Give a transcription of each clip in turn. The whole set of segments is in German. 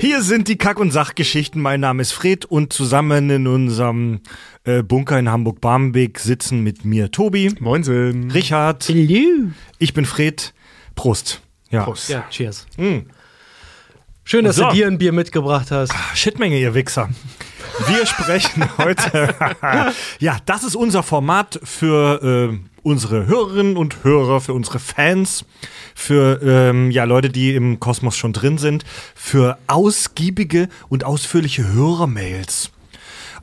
Hier sind die Kack- und Sachgeschichten. Mein Name ist Fred und zusammen in unserem äh, Bunker in Hamburg-Barmbek sitzen mit mir Tobi, Moinsen. Richard, Hello. ich bin Fred. Prost. Ja. Prost. Ja, cheers. Mm. Schön, dass So. du dir ein Bier mitgebracht hast. Shitmenge, ihr Wichser. Wir sprechen heute. ja, das ist unser Format für äh, unsere Hörerinnen und Hörer, für unsere Fans, für ähm, ja, Leute, die im Kosmos schon drin sind, für ausgiebige und ausführliche Hörermails.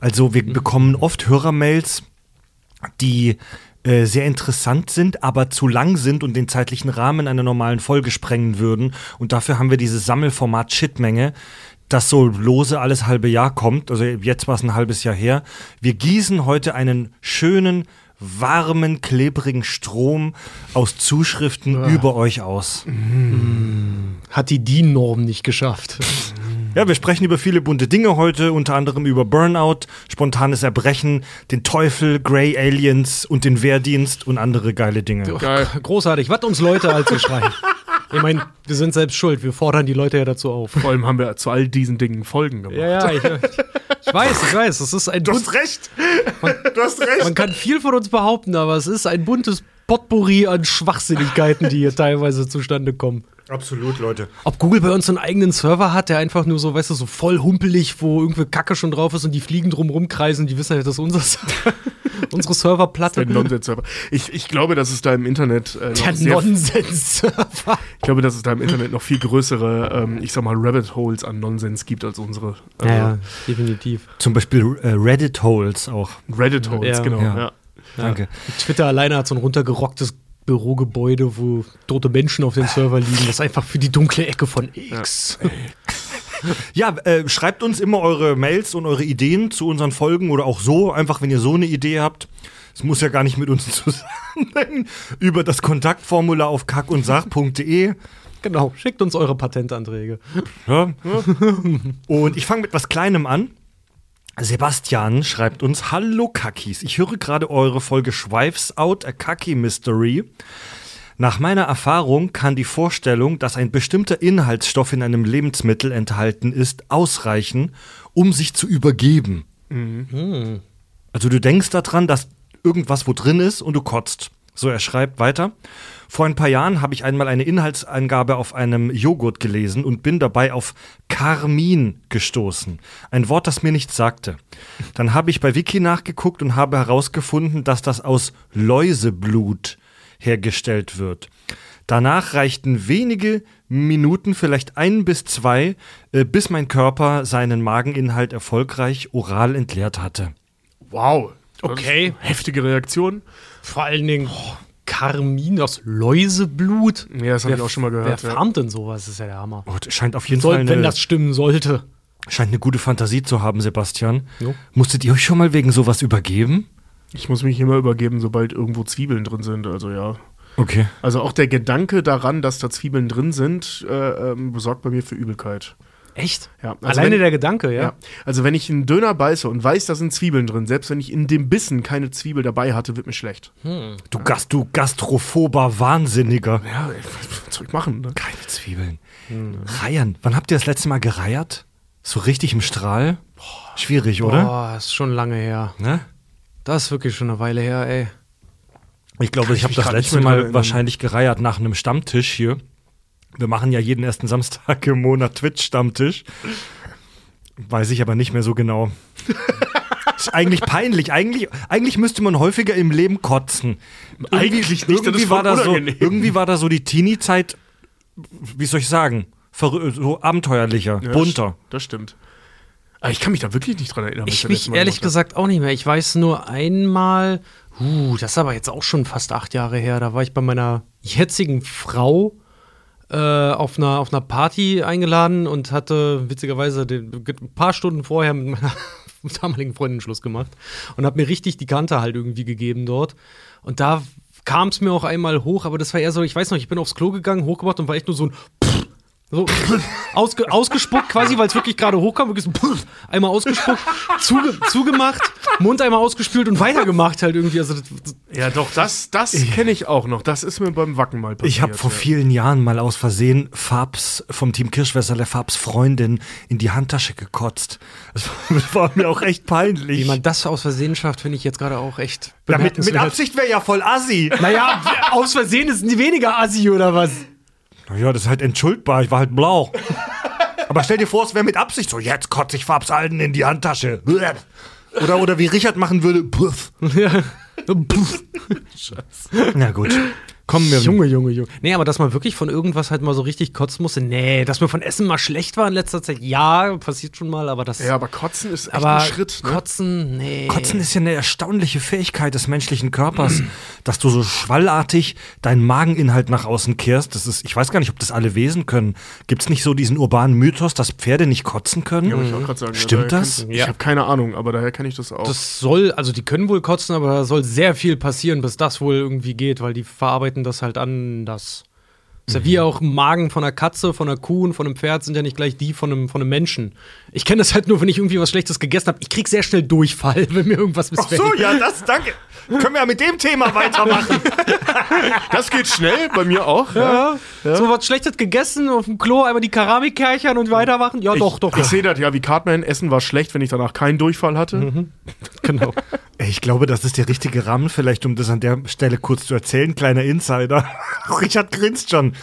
Also wir bekommen oft Hörermails, die äh, sehr interessant sind, aber zu lang sind und den zeitlichen Rahmen einer normalen Folge sprengen würden. Und dafür haben wir dieses Sammelformat Shitmenge, das so lose alles halbe Jahr kommt. Also jetzt war es ein halbes Jahr her. Wir gießen heute einen schönen, warmen, klebrigen Strom aus Zuschriften über euch aus. Hat die DIN-Norm nicht geschafft. Ja, wir sprechen über viele bunte Dinge heute, unter anderem über Burnout, spontanes Erbrechen, den Teufel, Grey Aliens und den Wehrdienst und andere geile Dinge. Geil. Großartig. Was uns Leute also schreien. Ich meine, wir sind selbst schuld. Wir fordern die Leute ja dazu auf. Vor allem haben wir zu all diesen Dingen Folgen gemacht. Ja, ja, ich, ich weiß, ich weiß. Es ist ein Du hast recht. Du hast recht. man kann viel von uns behaupten, aber es ist ein buntes Potpourri an Schwachsinnigkeiten, die hier teilweise zustande kommen. Absolut, Leute. Ob Google bei uns einen eigenen Server hat, der einfach nur so, weißt du, so voll humpelig, wo irgendwie Kacke schon drauf ist und die Fliegen drum rumkreisen, die wissen ja, das ist unser unsere Serverplatte. Der Nonsens-Server. Ich, ich glaube, dass es da im Internet äh, Der Nonsens-Server. ich glaube, dass es da im Internet noch viel größere, ähm, ich sag mal, Rabbit Holes an Nonsens gibt als unsere äh, Ja, ja, definitiv. Zum Beispiel äh, Reddit Holes auch. Reddit Holes, Ja. genau. Ja. Ja. Danke. Twitter alleine hat so ein runtergerocktes Bürogebäude, wo tote Menschen auf dem Server liegen. Das ist einfach für die dunkle Ecke von X. Ja, äh, schreibt uns immer eure Mails und eure Ideen zu unseren Folgen oder auch so, einfach wenn ihr so eine Idee habt. Es muss ja gar nicht mit uns zusammen über das Kontaktformular auf kackundsach.de. Genau, schickt uns eure Patentanträge. Ja. Und ich fange mit was Kleinem an. Sebastian schreibt uns: Hallo Kakis, ich höre gerade eure Folge Schweifs Out, a Kaki Mystery. Nach meiner Erfahrung kann die Vorstellung, dass ein bestimmter Inhaltsstoff in einem Lebensmittel enthalten ist, ausreichen, um sich zu übergeben. Also du denkst daran, dass irgendwas wo drin ist und du kotzt. So, er schreibt weiter. Vor ein paar Jahren habe ich einmal eine Inhaltsangabe auf einem Joghurt gelesen und bin dabei auf Karmin gestoßen. Ein Wort, das mir nichts sagte. Dann habe ich bei Wiki nachgeguckt und habe herausgefunden, dass das aus Läuseblut hergestellt wird. Danach reichten wenige Minuten, vielleicht ein bis zwei, äh, bis mein Körper seinen Mageninhalt erfolgreich oral entleert hatte. Wow. Okay. Heftige Reaktion. Vor allen Dingen Karmin aus Läuseblut. Ja, das habe ich Wer- auch schon mal Wer gehört. Ja. farmt denn sowas? Das ist ja der Hammer. Oh, das scheint auf jeden Soll, Fall eine, wenn das stimmen sollte. scheint eine gute Fantasie zu haben, Sebastian. Jo. Musstet ihr euch schon mal wegen sowas übergeben? Ich muss mich immer übergeben, sobald irgendwo Zwiebeln drin sind. Also ja. Okay. Also auch der Gedanke daran, dass da Zwiebeln drin sind, äh, ähm, sorgt bei mir für Übelkeit. Echt? Ja, also Alleine wenn- der Gedanke, ja? Ja. Also wenn ich einen Döner beiße und weiß, da sind Zwiebeln drin, selbst wenn ich in dem Bissen keine Zwiebel dabei hatte, wird mir schlecht. Du, Gast, du gastrophober Wahnsinniger. Ja, was soll ich machen? Ne? Keine Zwiebeln. Reiern. Wann habt ihr das letzte Mal gereiert? So richtig im Strahl? Schwierig, oder? Boah, ist schon lange her. Ne? Das ist wirklich schon eine Weile her, ey. Ich glaube, ich ich habe das letzte Mal wahrscheinlich gereiert nach einem Stammtisch hier. Wir machen ja jeden ersten Samstag im Monat Twitch-Stammtisch. Weiß ich aber nicht mehr so genau. Ist eigentlich peinlich. Eigentlich, eigentlich müsste man häufiger im Leben kotzen. Eigentlich nicht, das Irgendwie war, da so, irgendwie war da so die Teenie-Zeit, wie soll ich sagen, so abenteuerlicher, Ja, bunter. Das stimmt. Aber ich kann mich da wirklich nicht dran erinnern. Ich mich ehrlich gesagt auch nicht mehr. Ich weiß nur einmal, uh, das ist aber jetzt auch schon fast acht Jahre her. Da war ich bei meiner jetzigen Frau äh, auf, einer, auf einer Party eingeladen und hatte witzigerweise den, ein paar Stunden vorher mit meiner damaligen Freundin Schluss gemacht und habe mir richtig die Kante halt irgendwie gegeben dort. Und da kam es mir auch einmal hoch, aber das war eher so, ich weiß noch, ich bin aufs Klo gegangen, hochgemacht und war echt nur so ein Pff, so ausge, ausgespuckt quasi, weil es wirklich gerade hochkam, wirklich so einmal ausgespuckt, zuge, zugemacht, Mund einmal ausgespült und weitergemacht halt irgendwie. Also Ja, doch, das, das kenne ich auch noch. Das ist mir beim Wacken mal passiert. Ich habe vor ja. vielen Jahren mal aus Versehen Farbs vom Team Kirschwässer, der Farbs Freundin, in die Handtasche gekotzt. Das war, das war mir auch echt peinlich. wie man das aus Versehen schafft, finde ich jetzt gerade auch echt ja, mit, mit. Absicht wäre ja voll assi. Naja, aus Versehen ist nie weniger Assi oder was? Naja, das ist halt entschuldbar. Ich war halt blau. Aber stell dir vor, es wäre mit Absicht so, jetzt kotze ich Farbs Alten in die Handtasche. Oder, oder wie Richard machen würde, puff. Ja. Puff. Na gut. Kommen wir. Junge, Junge, Junge. Nee, aber dass man wirklich von irgendwas halt mal so richtig kotzen musste, nee, dass mir von Essen mal schlecht war in letzter Zeit, ja, passiert schon mal, aber das. Ja, aber Kotzen ist echt aber ein Schritt. Ne? Kotzen, nee. Kotzen ist ja eine erstaunliche Fähigkeit des menschlichen Körpers, dass du so schwallartig deinen Mageninhalt nach außen kehrst. Das ist, ich weiß gar nicht, ob das alle Wesen können. Gibt es nicht so diesen urbanen Mythos, dass Pferde nicht kotzen können? Ja, ich auch gerade sagen. Stimmt daher das? Kenn, ich Ja. habe keine Ahnung, aber daher kenne ich das auch. Das soll, also die können wohl kotzen, aber da soll sehr viel passieren, bis das wohl irgendwie geht, weil die verarbeiten das halt anders. Ist ja wie auch ein Magen von einer Katze, von einer Kuh und von einem Pferd sind ja nicht gleich die von einem, von einem Menschen. Ich kenne das halt nur, wenn ich irgendwie was Schlechtes gegessen habe. Ich krieg sehr schnell Durchfall, wenn mir irgendwas Ach missfällt. so, ja, das, danke. Können wir ja mit dem Thema weitermachen. das geht schnell, bei mir auch. Ja. So was Schlechtes gegessen, auf dem Klo einmal die Keramik kerchern und weitermachen. Ja, doch, doch. Ich Ja. sehe das ja wie Cartman. Essen war schlecht, wenn ich danach keinen Durchfall hatte. Mhm. Genau. Ich glaube, das ist der richtige Rahmen, vielleicht, um das an der Stelle kurz zu erzählen. Kleiner Insider. Richard grinst schon.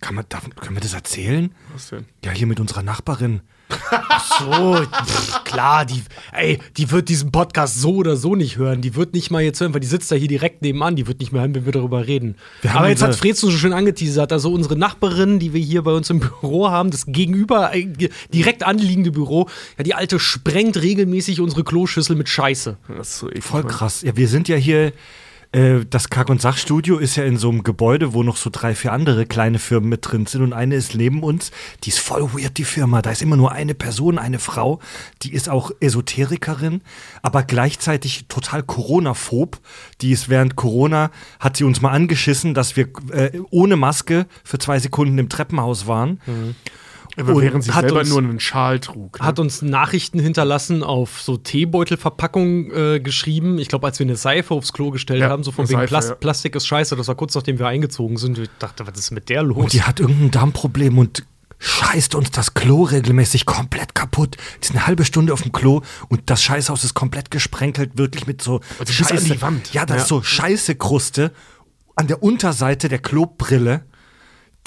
Kann man, darf, können wir das erzählen? Was denn? Ja, hier mit unserer Nachbarin. So, pff, klar, die, ey, die wird diesen Podcast so oder so nicht hören. Die wird nicht mal jetzt hören, weil die sitzt da hier direkt nebenan. Die wird nicht mehr hören, wenn wir darüber reden. Wir haben Aber jetzt hat Fred so schön angeteasert. Also unsere Nachbarin, die wir hier bei uns im Büro haben, das gegenüber äh, direkt anliegende Büro, ja, die alte sprengt regelmäßig unsere Kloschüssel mit Scheiße. Das ist so eklig, Voll krass. Ja, wir sind ja hier, das Kack- und Sachstudio ist ja in so einem Gebäude, wo noch so drei, vier andere kleine Firmen mit drin sind und eine ist neben uns. Die ist voll weird, die Firma. Da ist immer nur eine Person, eine Frau. Die ist auch Esoterikerin, aber gleichzeitig total Corona-phob. Die ist während Corona, hat sie uns mal angeschissen, dass wir äh, ohne Maske für zwei Sekunden im Treppenhaus waren. Aber Und während sie hat selber uns- nur einen Schal trug. Ne? Hat uns Nachrichten hinterlassen auf so Teebeutelverpackungen äh, geschrieben. Ich glaube, als wir eine Seife aufs Klo gestellt Ja, haben, so von wegen Seife, Plas ja. Plastik ist scheiße. Das war kurz nachdem wir eingezogen sind. Ich dachte, was ist mit der los? Und die hat irgendein Darmproblem und scheißt uns das Klo regelmäßig komplett kaputt. Die ist eine halbe Stunde auf dem Klo und das Scheißhaus ist komplett gesprenkelt, wirklich mit so Also bis an die Wand. Ja, da ist so Scheißekruste an der Unterseite der Klobrille.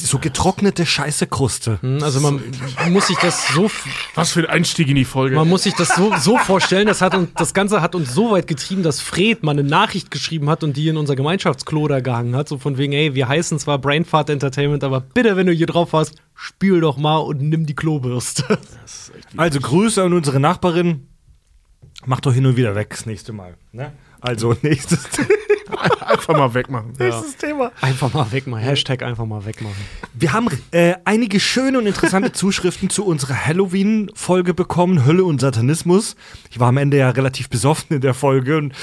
So getrocknete Scheißekruste. Also man muss sich das so Was für ein Einstieg in die Folge. man muss sich das so, so vorstellen, das, hat uns, das Ganze hat uns so weit getrieben, dass Fred mal eine Nachricht geschrieben hat und die in unser Gemeinschaftsklo da gehangen hat. So von wegen, ey, wir heißen zwar Brainfart Entertainment, aber bitte, wenn du hier drauf warst, spül doch mal und nimm die Klobürste. Also Grüße an unsere Nachbarin. Mach doch hin und wieder weg das nächste Mal. Ne? Also nächstes, Einfach mal wegmachen. nächstes Thema. Einfach mal wegmachen. Hashtag einfach mal wegmachen. Wir haben äh, einige schöne und interessante Zuschriften zu unserer Halloween-Folge bekommen, Hölle und Satanismus. Ich war am Ende ja relativ besoffen in der Folge und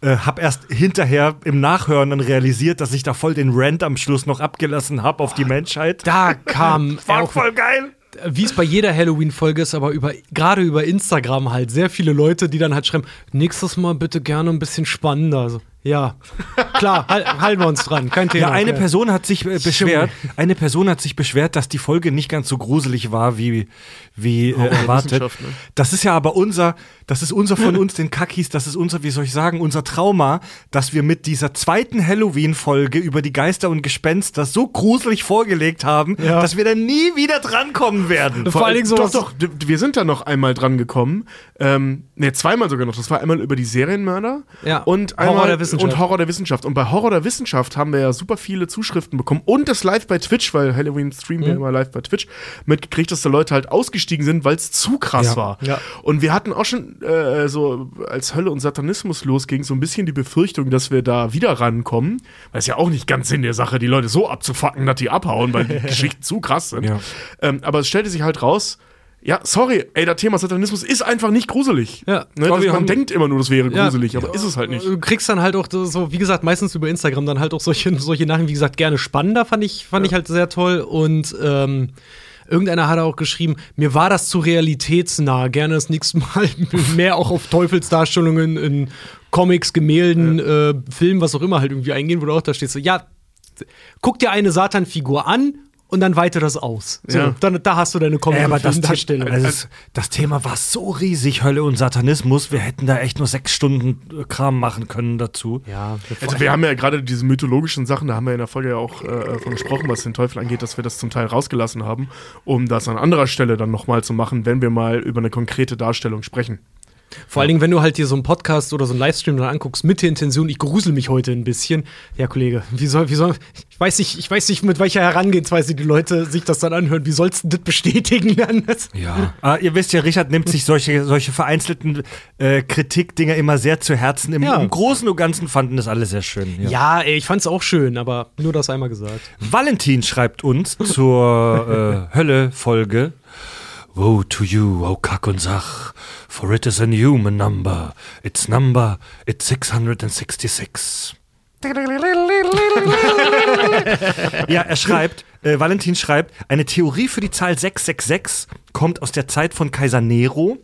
äh, habe erst hinterher im Nachhören dann realisiert, dass ich da voll den Rant am Schluss noch abgelassen habe auf die Menschheit. Da kam War auch, voll geil. Wie es bei jeder Halloween-Folge ist, aber über, gerade über Instagram halt, sehr viele Leute, die dann halt schreiben, nächstes Mal bitte gerne ein bisschen spannender. So, ja, klar, halt, halten wir uns dran, kein Thema. Ja, eine Person hat sich äh, beschwert, eine Person hat sich beschwert, dass die Folge nicht ganz so gruselig war, wie, wie äh, erwartet. Ne? Das ist ja aber unser, das ist unser von uns, den Kackis, das ist unser, wie soll ich sagen, unser Trauma, dass wir mit dieser zweiten Halloween-Folge über die Geister und Gespenster so gruselig vorgelegt haben, Ja. dass wir dann nie wieder drankommen werden. Vor allen Dingen doch, sowas- doch, d- wir sind da noch einmal dran gekommen. Ähm, ne, zweimal sogar noch. Das war einmal über die Serienmörder Ja, und einmal Wissenschaft. und Horror der Wissenschaft. Und bei Horror der Wissenschaft haben wir ja super viele Zuschriften bekommen und das live bei Twitch, weil Halloween streamen Mhm. wir immer live bei Twitch, mitgekriegt, dass da Leute halt ausgestiegen sind, weil es zu krass Ja. war. Ja. Und wir hatten auch schon äh, so, als Hölle und Satanismus losging, so ein bisschen die Befürchtung, dass wir da wieder rankommen. Weil es ja auch nicht ganz Sinn der Sache, die Leute so abzufacken, dass die abhauen, weil die Geschichten zu krass sind. Ja. Ähm, aber es stellte sich halt raus, Ja, sorry, ey, das Thema Satanismus ist einfach nicht gruselig. Ja. Ne, das, man denkt immer nur, das wäre Ja. gruselig, aber ist es halt nicht. Du kriegst dann halt auch so, wie gesagt, meistens über Instagram dann halt auch solche, solche Nachrichten, wie gesagt, gerne spannender, fand ich, fand ich halt sehr toll. Und ähm, irgendeiner hat auch geschrieben, mir war das zu realitätsnah, gerne das nächste Mal mehr auch auf Teufelsdarstellungen in Comics, Gemälden, äh, Filmen, was auch immer halt irgendwie eingehen, wo du auch da stehst, so, ja, guck dir eine Satan-Figur an und dann weite das aus. So, Ja. dann, da hast du deine Ja, aber das, Comic-Darstellung. das, das Thema war so riesig, Hölle und Satanismus. Wir hätten da echt nur sechs Stunden äh, Kram machen können dazu. ja, Also wir haben ja gerade diese mythologischen Sachen, da haben wir in der Folge ja auch äh, von gesprochen, was den Teufel angeht, dass wir das zum Teil rausgelassen haben, um das an anderer Stelle dann nochmal zu machen, wenn wir mal über eine konkrete Darstellung sprechen. Vor allen Dingen, wenn du halt dir so einen Podcast oder so einen Livestream dann anguckst, mit der Intention, ich grusel mich heute ein bisschen. Ja, Kollege, wie soll, wie soll, ich weiß nicht, ich weiß nicht, mit welcher Herangehensweise die Leute sich das dann anhören. Wie sollst du das bestätigen dann? Ja. Ah, ihr wisst ja, Richard nimmt sich solche, solche vereinzelten äh, Kritikdinger immer sehr zu Herzen. Im, Ja. Im Großen und Ganzen fanden das alle sehr schön. Ja. Ja, ey, ich fand's auch schön, aber nur das einmal gesagt. Valentin schreibt uns zur äh, Hölle-Folge. Woe to you, O Kack und Sach, for it is a human number. Its number, it's 666. ja, er schreibt, äh, Valentin schreibt, eine Theorie für die Zahl 666 kommt aus der Zeit von Kaiser Nero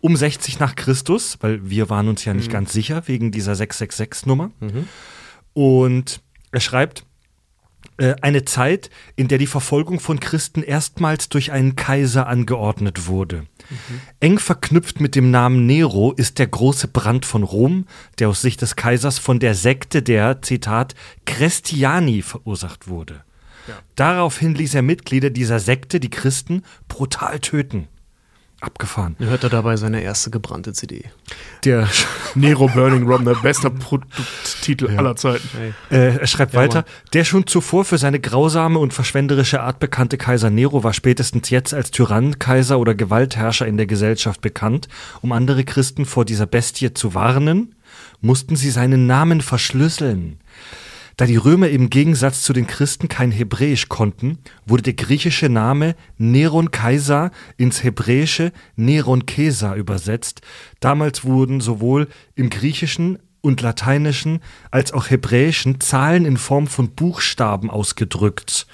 um 60 nach Christus, weil wir waren uns ja nicht ganz sicher wegen dieser 666-Nummer. Und er schreibt, eine Zeit, in der die Verfolgung von Christen erstmals durch einen Kaiser angeordnet wurde. Eng verknüpft mit dem Namen Nero ist der große Brand von Rom, der aus Sicht des Kaisers von der Sekte der, Zitat, Christiani verursacht wurde. Daraufhin ließ er Mitglieder dieser Sekte, die Christen, brutal töten. Abgefahren. Er hörte dabei seine erste gebrannte CD. Der Nero Burning Rom, der beste Produkttitel aller Zeiten. Äh, er schreibt weiter, der schon zuvor für seine grausame und verschwenderische Art bekannte Kaiser Nero war spätestens jetzt als Tyrann, Kaiser oder Gewaltherrscher in der Gesellschaft bekannt. Um andere Christen vor dieser Bestie zu warnen, mussten sie seinen Namen verschlüsseln. Da die Römer im Gegensatz zu den Christen kein Hebräisch konnten, wurde der griechische Name Neron Kaiser ins Hebräische Neron Caesar übersetzt. Damals wurden sowohl im Griechischen und Lateinischen als auch Hebräischen Zahlen in Form von Buchstaben ausgedrückt.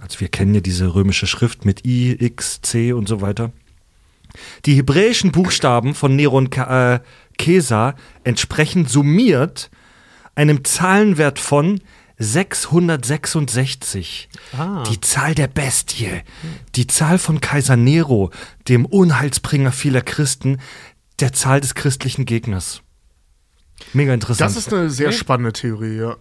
Also wir kennen ja diese römische Schrift mit I, X, C und so weiter. Die hebräischen Buchstaben von Neron äh, Caesar entsprechen summiert einem Zahlenwert von 666. Ah. Die Zahl der Bestie. Die Zahl von Kaiser Nero, dem Unheilsbringer vieler Christen, der Zahl des christlichen Gegners. Mega interessant. Das ist eine sehr spannende Theorie, ja.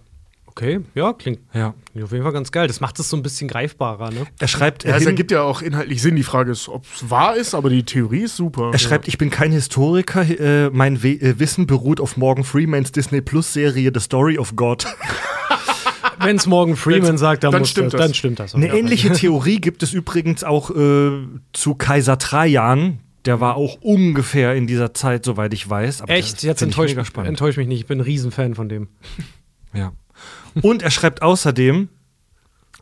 Okay, ja, klingt ja. auf jeden Fall ganz geil. Das macht es so ein bisschen greifbarer, ne? Er schreibt, Ja, es ergibt ja auch inhaltlich Sinn. Die Frage ist, ob es wahr ist, aber die Theorie ist super. Er schreibt, ich bin kein Historiker, äh, mein We äh, Wissen beruht auf Morgan Freemans Disney Plus Serie The Story of God. Wenn es Morgan Freeman sagt, dann, dann muss stimmt das, das. dann stimmt das. Eine ähnliche Theorie gibt es übrigens auch äh, zu Kaiser Trajan. Der war auch ungefähr in dieser Zeit, soweit ich weiß. Aber Echt? Jetzt enttäuscht, enttäuscht mich nicht. Ich bin ein Riesenfan von dem. Ja. Und er schreibt außerdem,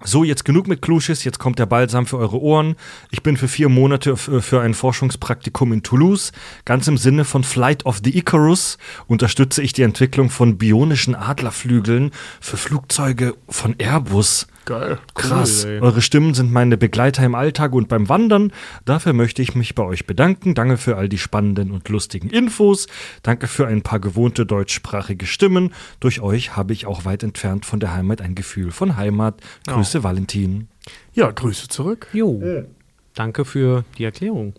so, jetzt genug mit Klusches, jetzt kommt der Balsam für eure Ohren. Ich bin für vier Monate f- für ein Forschungspraktikum in Toulouse. Ganz im Sinne von Flight of the Icarus unterstütze ich die Entwicklung von bionischen Adlerflügeln für Flugzeuge von Airbus. Geil. Krass. Cool, ey. Eure Stimmen sind meine Begleiter im Alltag und beim Wandern. Dafür möchte ich mich bei euch bedanken. Danke für all die spannenden und lustigen Infos. Danke für ein paar gewohnte deutschsprachige Stimmen. Durch euch habe ich auch weit entfernt von der Heimat ein Gefühl von Heimat. Grüße, Valentin. Ja, Grüße zurück. Jo. Danke für die Erklärung.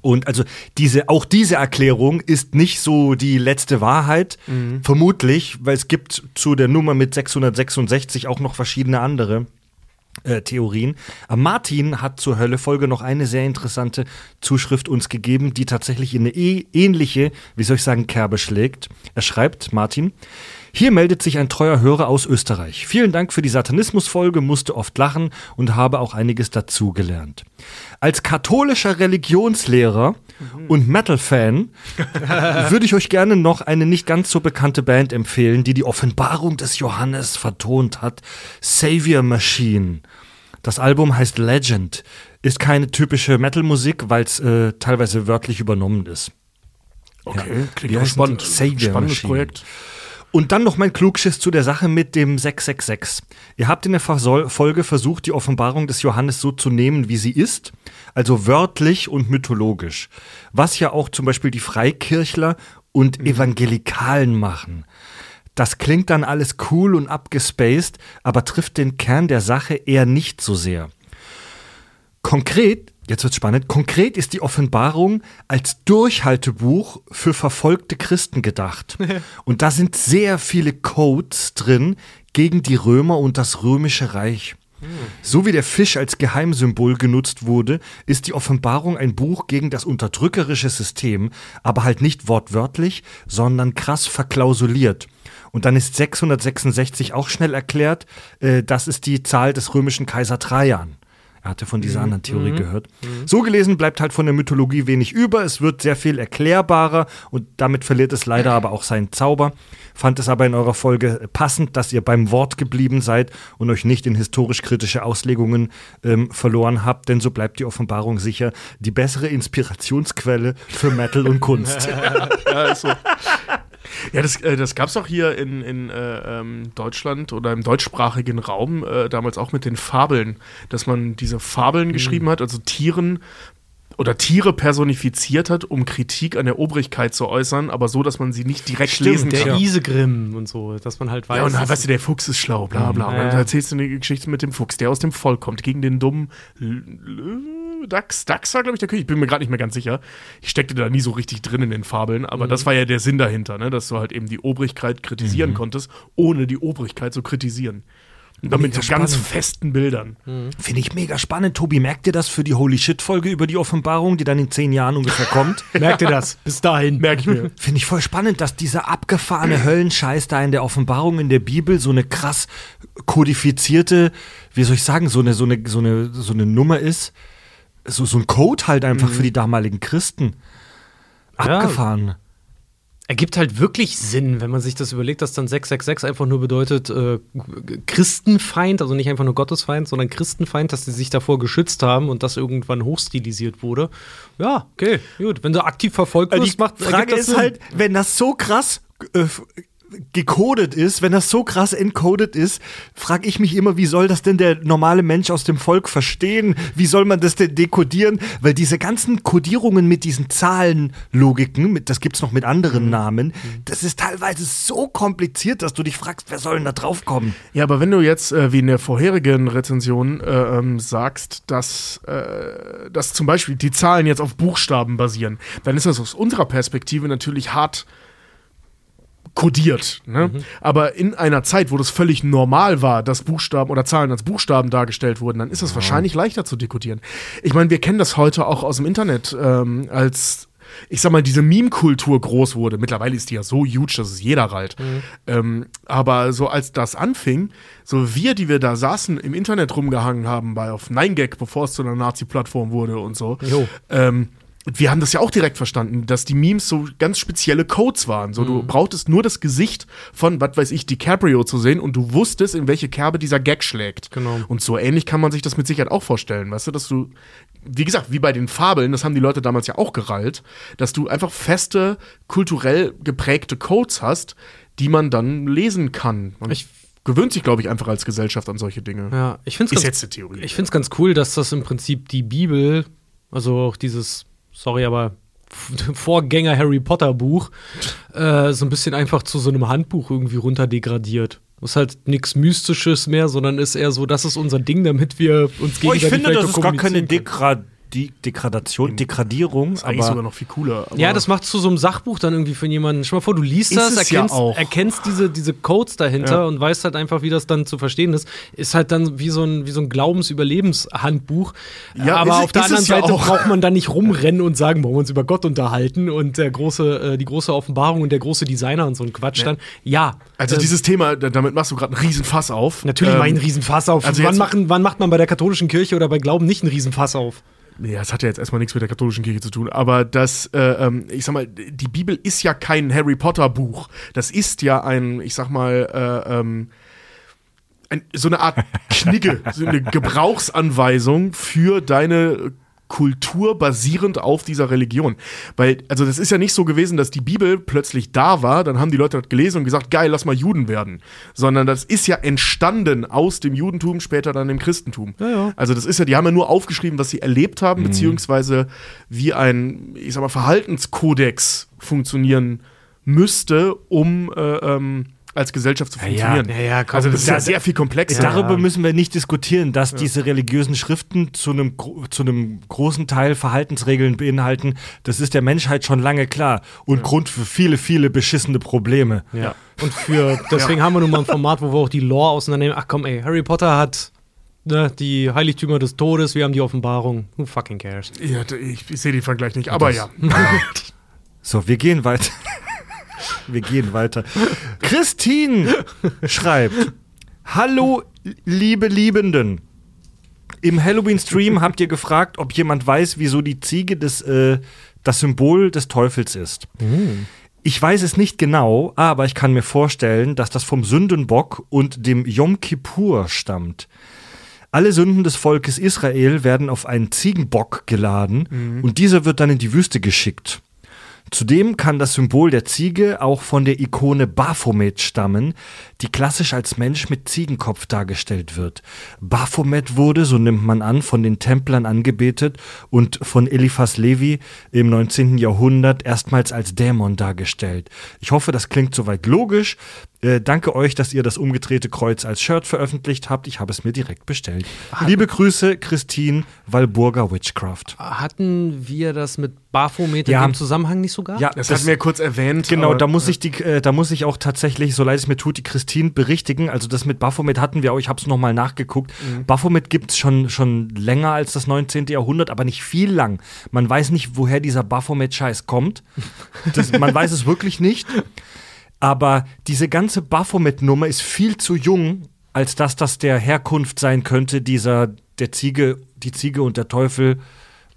Und also diese, auch diese Erklärung ist nicht so die letzte Wahrheit, vermutlich, weil es gibt zu der Nummer mit 666 auch noch verschiedene andere äh, Theorien. Aber Martin hat zur Hölle-Folge noch eine sehr interessante Zuschrift uns gegeben, die tatsächlich in eine eh- ähnliche, wie soll ich sagen, Kerbe schlägt. Er schreibt, Martin, hier meldet sich ein treuer Hörer aus Österreich. Vielen Dank für die Satanismus-Folge, musste oft lachen und habe auch einiges dazugelernt. Als katholischer Religionslehrer und Metal-Fan würde ich euch gerne noch eine nicht ganz so bekannte Band empfehlen, die die Offenbarung des Johannes vertont hat. Savior Machine. Das Album heißt Legend. Ist keine typische Metal-Musik, weil es äh, teilweise wörtlich übernommen ist. Okay, klingt Wie auch spannend. Savior Spannendes Machine. Projekt. Und dann noch mein Klugschiss zu der Sache mit dem 666. Ihr habt in der Folge versucht, die Offenbarung des Johannes so zu nehmen, wie sie ist, also wörtlich und mythologisch. Was ja auch zum Beispiel die Freikirchler und Evangelikalen machen. Das klingt dann alles cool und abgespaced, aber trifft den Kern der Sache eher nicht so sehr. Konkret, jetzt wird's spannend, konkret ist die Offenbarung als Durchhaltebuch für verfolgte Christen gedacht. Und da sind sehr viele Codes drin gegen die Römer und das römische Reich. So wie der Fisch als Geheimsymbol genutzt wurde, ist die Offenbarung ein Buch gegen das unterdrückerische System, aber halt nicht wortwörtlich, sondern krass verklausuliert. Und dann ist 666 auch schnell erklärt, äh, das ist die Zahl des römischen Kaiser Trajan. Er hatte von dieser anderen Theorie gehört. So gelesen bleibt halt von der Mythologie wenig über. Es wird sehr viel erklärbarer und damit verliert es leider aber auch seinen Zauber. Fand es aber in eurer Folge passend, dass ihr beim Wort geblieben seid und euch nicht in historisch-kritische Auslegungen ähm, verloren habt, denn so bleibt die Offenbarung sicher die bessere Inspirationsquelle für Metal und Kunst. Ja, ist so. Ja, das, äh, das gab es auch hier in, in äh, ähm, Deutschland oder im deutschsprachigen Raum äh, damals auch mit den Fabeln, dass man diese Fabeln geschrieben hat, also Tieren oder Tiere personifiziert hat, um Kritik an der Obrigkeit zu äußern, aber so, dass man sie nicht direkt lesen der kann. ja. Isegrim und so, dass man halt weiß. Ja, und dann, weißt du, der Fuchs ist schlau, bla bla. Und Ja, dann erzählst du eine Geschichte mit dem Fuchs, der aus dem Volk kommt, gegen den dummen L Dachs. Dachs war, glaube ich, der König. Ich bin mir gerade nicht mehr ganz sicher. Ich steckte da nie so richtig drin in den Fabeln, aber das war ja der Sinn dahinter, ne? dass du halt eben die Obrigkeit kritisieren konntest, ohne die Obrigkeit zu kritisieren. Und dann mit Mega so ganz festen Bildern. Finde ich mega spannend. Tobi, merkt ihr das für die Holy Shit-Folge über die Offenbarung, die dann in zehn Jahren ungefähr kommt? Merkt ihr das? Bis dahin. Merke ich mir. Finde ich voll spannend, dass dieser abgefahrene Höllenscheiß da in der Offenbarung in der Bibel so eine krass kodifizierte, wie soll ich sagen, so eine, so eine, so eine, so eine Nummer ist. So, so ein Code halt einfach für die damaligen Christen. Ja. Abgefahren. Ergibt halt wirklich Sinn, wenn man sich das überlegt, dass dann 666 einfach nur bedeutet äh, Christenfeind, also nicht einfach nur Gottesfeind, sondern Christenfeind, dass sie sich davor geschützt haben und das irgendwann hochstilisiert wurde. Ja, okay, gut. Wenn du aktiv verfolgt Also wirst, die macht Frage ergibt das ist Sinn. halt, wenn das so krass äh, gecodet ist, wenn das so krass encoded ist, frage ich mich immer, wie soll das denn der normale Mensch aus dem Volk verstehen? Wie soll man das denn dekodieren? Weil diese ganzen Codierungen mit diesen Zahlenlogiken, mit, das gibt's noch mit anderen Namen, das ist teilweise so kompliziert, dass du dich fragst, wer soll denn da draufkommen? Ja, aber wenn du jetzt, äh, wie in der vorherigen Rezension, äh, ähm, sagst, dass, äh, dass zum Beispiel die Zahlen jetzt auf Buchstaben basieren, dann ist das aus unserer Perspektive natürlich hart kodiert. Ne? Aber in einer Zeit, wo das völlig normal war, dass Buchstaben oder Zahlen als Buchstaben dargestellt wurden, dann ist es wahrscheinlich leichter zu dekodieren. Ich meine, wir kennen das heute auch aus dem Internet, ähm, als ich sag mal, diese Meme-Kultur groß wurde. Mittlerweile ist die ja so huge, dass es jeder rallt. Ähm, aber so als das anfing, so wir, die wir da saßen, im Internet rumgehangen haben, bei auf 9gag, bevor es zu einer Nazi-Plattform wurde und so, Jo. ähm, wir haben das ja auch direkt verstanden, dass die Memes so ganz spezielle Codes waren. So, du brauchtest nur das Gesicht von, was weiß ich, DiCaprio zu sehen und du wusstest, in welche Kerbe dieser Gag schlägt. Genau. Und so ähnlich kann man sich das mit Sicherheit auch vorstellen, weißt du, dass du, wie gesagt, wie bei den Fabeln, das haben die Leute damals ja auch gerallt, dass du einfach feste, kulturell geprägte Codes hast, die man dann lesen kann. Man Ich- gewöhnt sich, glaube ich, einfach als Gesellschaft an solche Dinge. Ja, ich finde es Theorie. Ich finde es ganz cool, dass das im Prinzip die Bibel, also auch dieses, sorry, aber Vorgänger Harry Potter Buch, äh, so ein bisschen einfach zu so einem Handbuch irgendwie runterdegradiert. Ist halt nichts Mystisches mehr, sondern ist eher so, das ist unser Ding, damit wir uns Oh, ich gegenseitig finde, das ist gar keine. Dekra die Degradation, Degradierung, ist eigentlich sogar aber noch viel cooler. aber- Ja, das macht zu so einem Sachbuch dann irgendwie für jemanden. Stell mal vor, du liest das, es ja erkennst, auch. erkennst diese, diese Codes dahinter Ja. und weißt halt einfach, wie das dann zu verstehen ist. Ist halt dann wie so ein, wie so ein Glaubensüberlebenshandbuch. Ja, Aber ist- auf der anderen Seite auch. braucht man da nicht rumrennen und sagen, wollen wir uns über Gott unterhalten und der große, äh, die große Offenbarung und der große Designer und so ein Quatsch dann. Ja. Also äh, dieses Thema, da- damit machst du gerade einen riesen Fass auf. Natürlich Ähm, mache ich einen Riesenfass auf. also wann, machen, wann macht man bei der katholischen Kirche oder bei Glauben nicht einen Riesenfass auf? Ja, das hat ja jetzt erstmal nichts mit der katholischen Kirche zu tun, aber das, äh, ähm, ich sag mal, die Bibel ist ja kein Harry Potter Buch. Das ist ja ein, ich sag mal, äh, ähm, ein, so eine Art Knigge, so eine Gebrauchsanweisung für deine Kultur basierend auf dieser Religion. Weil, also das ist ja nicht so gewesen, dass die Bibel plötzlich da war, dann haben die Leute das gelesen und gesagt, geil, lass mal Juden werden. Sondern das ist ja entstanden aus dem Judentum, später dann dem Christentum. Ja, ja. Also das ist ja, die haben ja nur aufgeschrieben, was sie erlebt haben, beziehungsweise wie ein, ich sag mal, Verhaltenskodex funktionieren müsste, um äh, ähm, als Gesellschaft zu Ja, ja. funktionieren. Ja, ja, komm, also das ist ja das- sehr viel komplexer. Darüber müssen wir nicht diskutieren, dass diese religiösen Schriften zu einem, zu einem großen Teil Verhaltensregeln beinhalten. Das ist der Menschheit schon lange klar und Grund für viele, viele beschissene Probleme. Ja. Und für, deswegen haben wir nun mal ein Format, wo wir auch die Lore auseinandernehmen. Ach komm, ey, Harry Potter hat ne, die Heiligtümer des Todes, wir haben die Offenbarung. Who fucking cares? Ja, ich, ich sehe den Vergleich nicht, aber ja. So, wir gehen weiter. Wir gehen weiter. Christine schreibt: Hallo, liebe Liebenden. Im Halloween-Stream habt ihr gefragt, ob jemand weiß, wieso die Ziege des, äh, das Symbol des Teufels ist. Ich weiß es nicht genau, aber ich kann mir vorstellen, dass das vom Sündenbock und dem Yom Kippur stammt. Alle Sünden des Volkes Israel werden auf einen Ziegenbock geladen und dieser wird dann in die Wüste geschickt. Zudem kann das Symbol der Ziege auch von der Ikone Baphomet stammen, die klassisch als Mensch mit Ziegenkopf dargestellt wird. Baphomet wurde, so nimmt man an, von den Templern angebetet und von Eliphas Levi im 19. Jahrhundert erstmals als Dämon dargestellt. Ich hoffe, das klingt soweit logisch. Äh, danke euch, dass ihr das umgedrehte Kreuz als Shirt veröffentlicht habt. Ich habe es mir direkt bestellt. Liebe Grüße, Christine Walburger Witchcraft. Hatten wir das mit Baphomet Ja. in dem Zusammenhang nicht sogar? Ja, Das, hatten wir kurz erwähnt. Genau, aber- da muss ich die, äh, da muss ich auch tatsächlich, so leid es mir tut, die Christine berichtigen. Also das mit Baphomet hatten wir auch, ich habe es nochmal nachgeguckt. Baphomet gibt es schon, schon länger als das 19. Jahrhundert, aber nicht viel lang. Man weiß nicht, woher dieser Baphomet-Scheiß kommt. Das, man weiß es wirklich nicht. Aber diese ganze Baphomet-Nummer ist viel zu jung, als dass das der Herkunft sein könnte, dieser, der Ziege, die Ziege und der Teufel.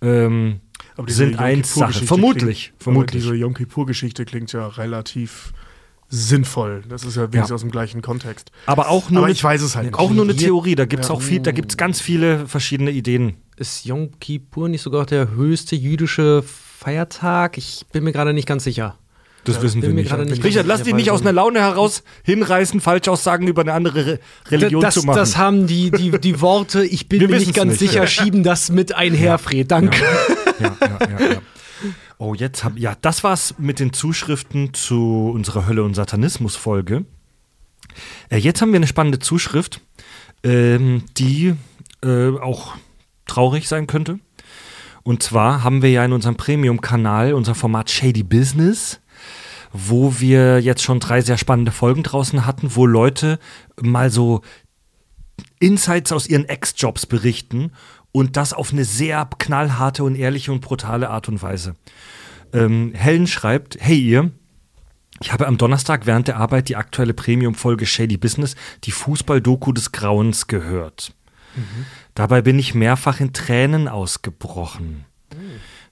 Ähm, Aber diese sind eins Sache. Vermutlich, Klingt, vermutlich. Aber diese Yom Kippur-Geschichte klingt ja relativ sinnvoll. Das ist ja wenigstens Ja. aus dem gleichen Kontext. Aber auch nur Aber eine- ich weiß es halt Auch nur eine Theorie, da gibt es Ja. auch viel, da gibt es ganz viele verschiedene Ideen. Ist Yom Kippur nicht sogar der höchste jüdische Feiertag? Ich bin mir gerade nicht ganz sicher. Das wissen bin wir nicht. nicht Richard, lass dich nicht aus einer Laune heraus hinreißen, Falschaussagen über eine andere Re Religion das, zu machen. das haben die, die, die Worte, ich bin Wir mir nicht ganz nicht, sicher, ja. schieben das mit einher, Fred. Danke. ja, ja, ja, ja. Oh, jetzt hab ja, das war's mit den Zuschriften zu unserer Hölle und Satanismus Folge. Äh, jetzt haben wir eine spannende Zuschrift, ähm, die äh, auch traurig sein könnte. Und zwar haben wir ja in unserem Premium-Kanal unser Format Shady Business, wo wir jetzt schon drei sehr spannende Folgen draußen hatten, wo Leute mal so Insights aus ihren Ex-Jobs berichten und das auf eine sehr knallharte und ehrliche und brutale Art und Weise. Ähm, Helen schreibt, hey ihr, ich habe am Donnerstag während der Arbeit die aktuelle Premium-Folge Shady Business, die Fußball-Doku des Grauens, gehört. Dabei bin ich mehrfach in Tränen ausgebrochen.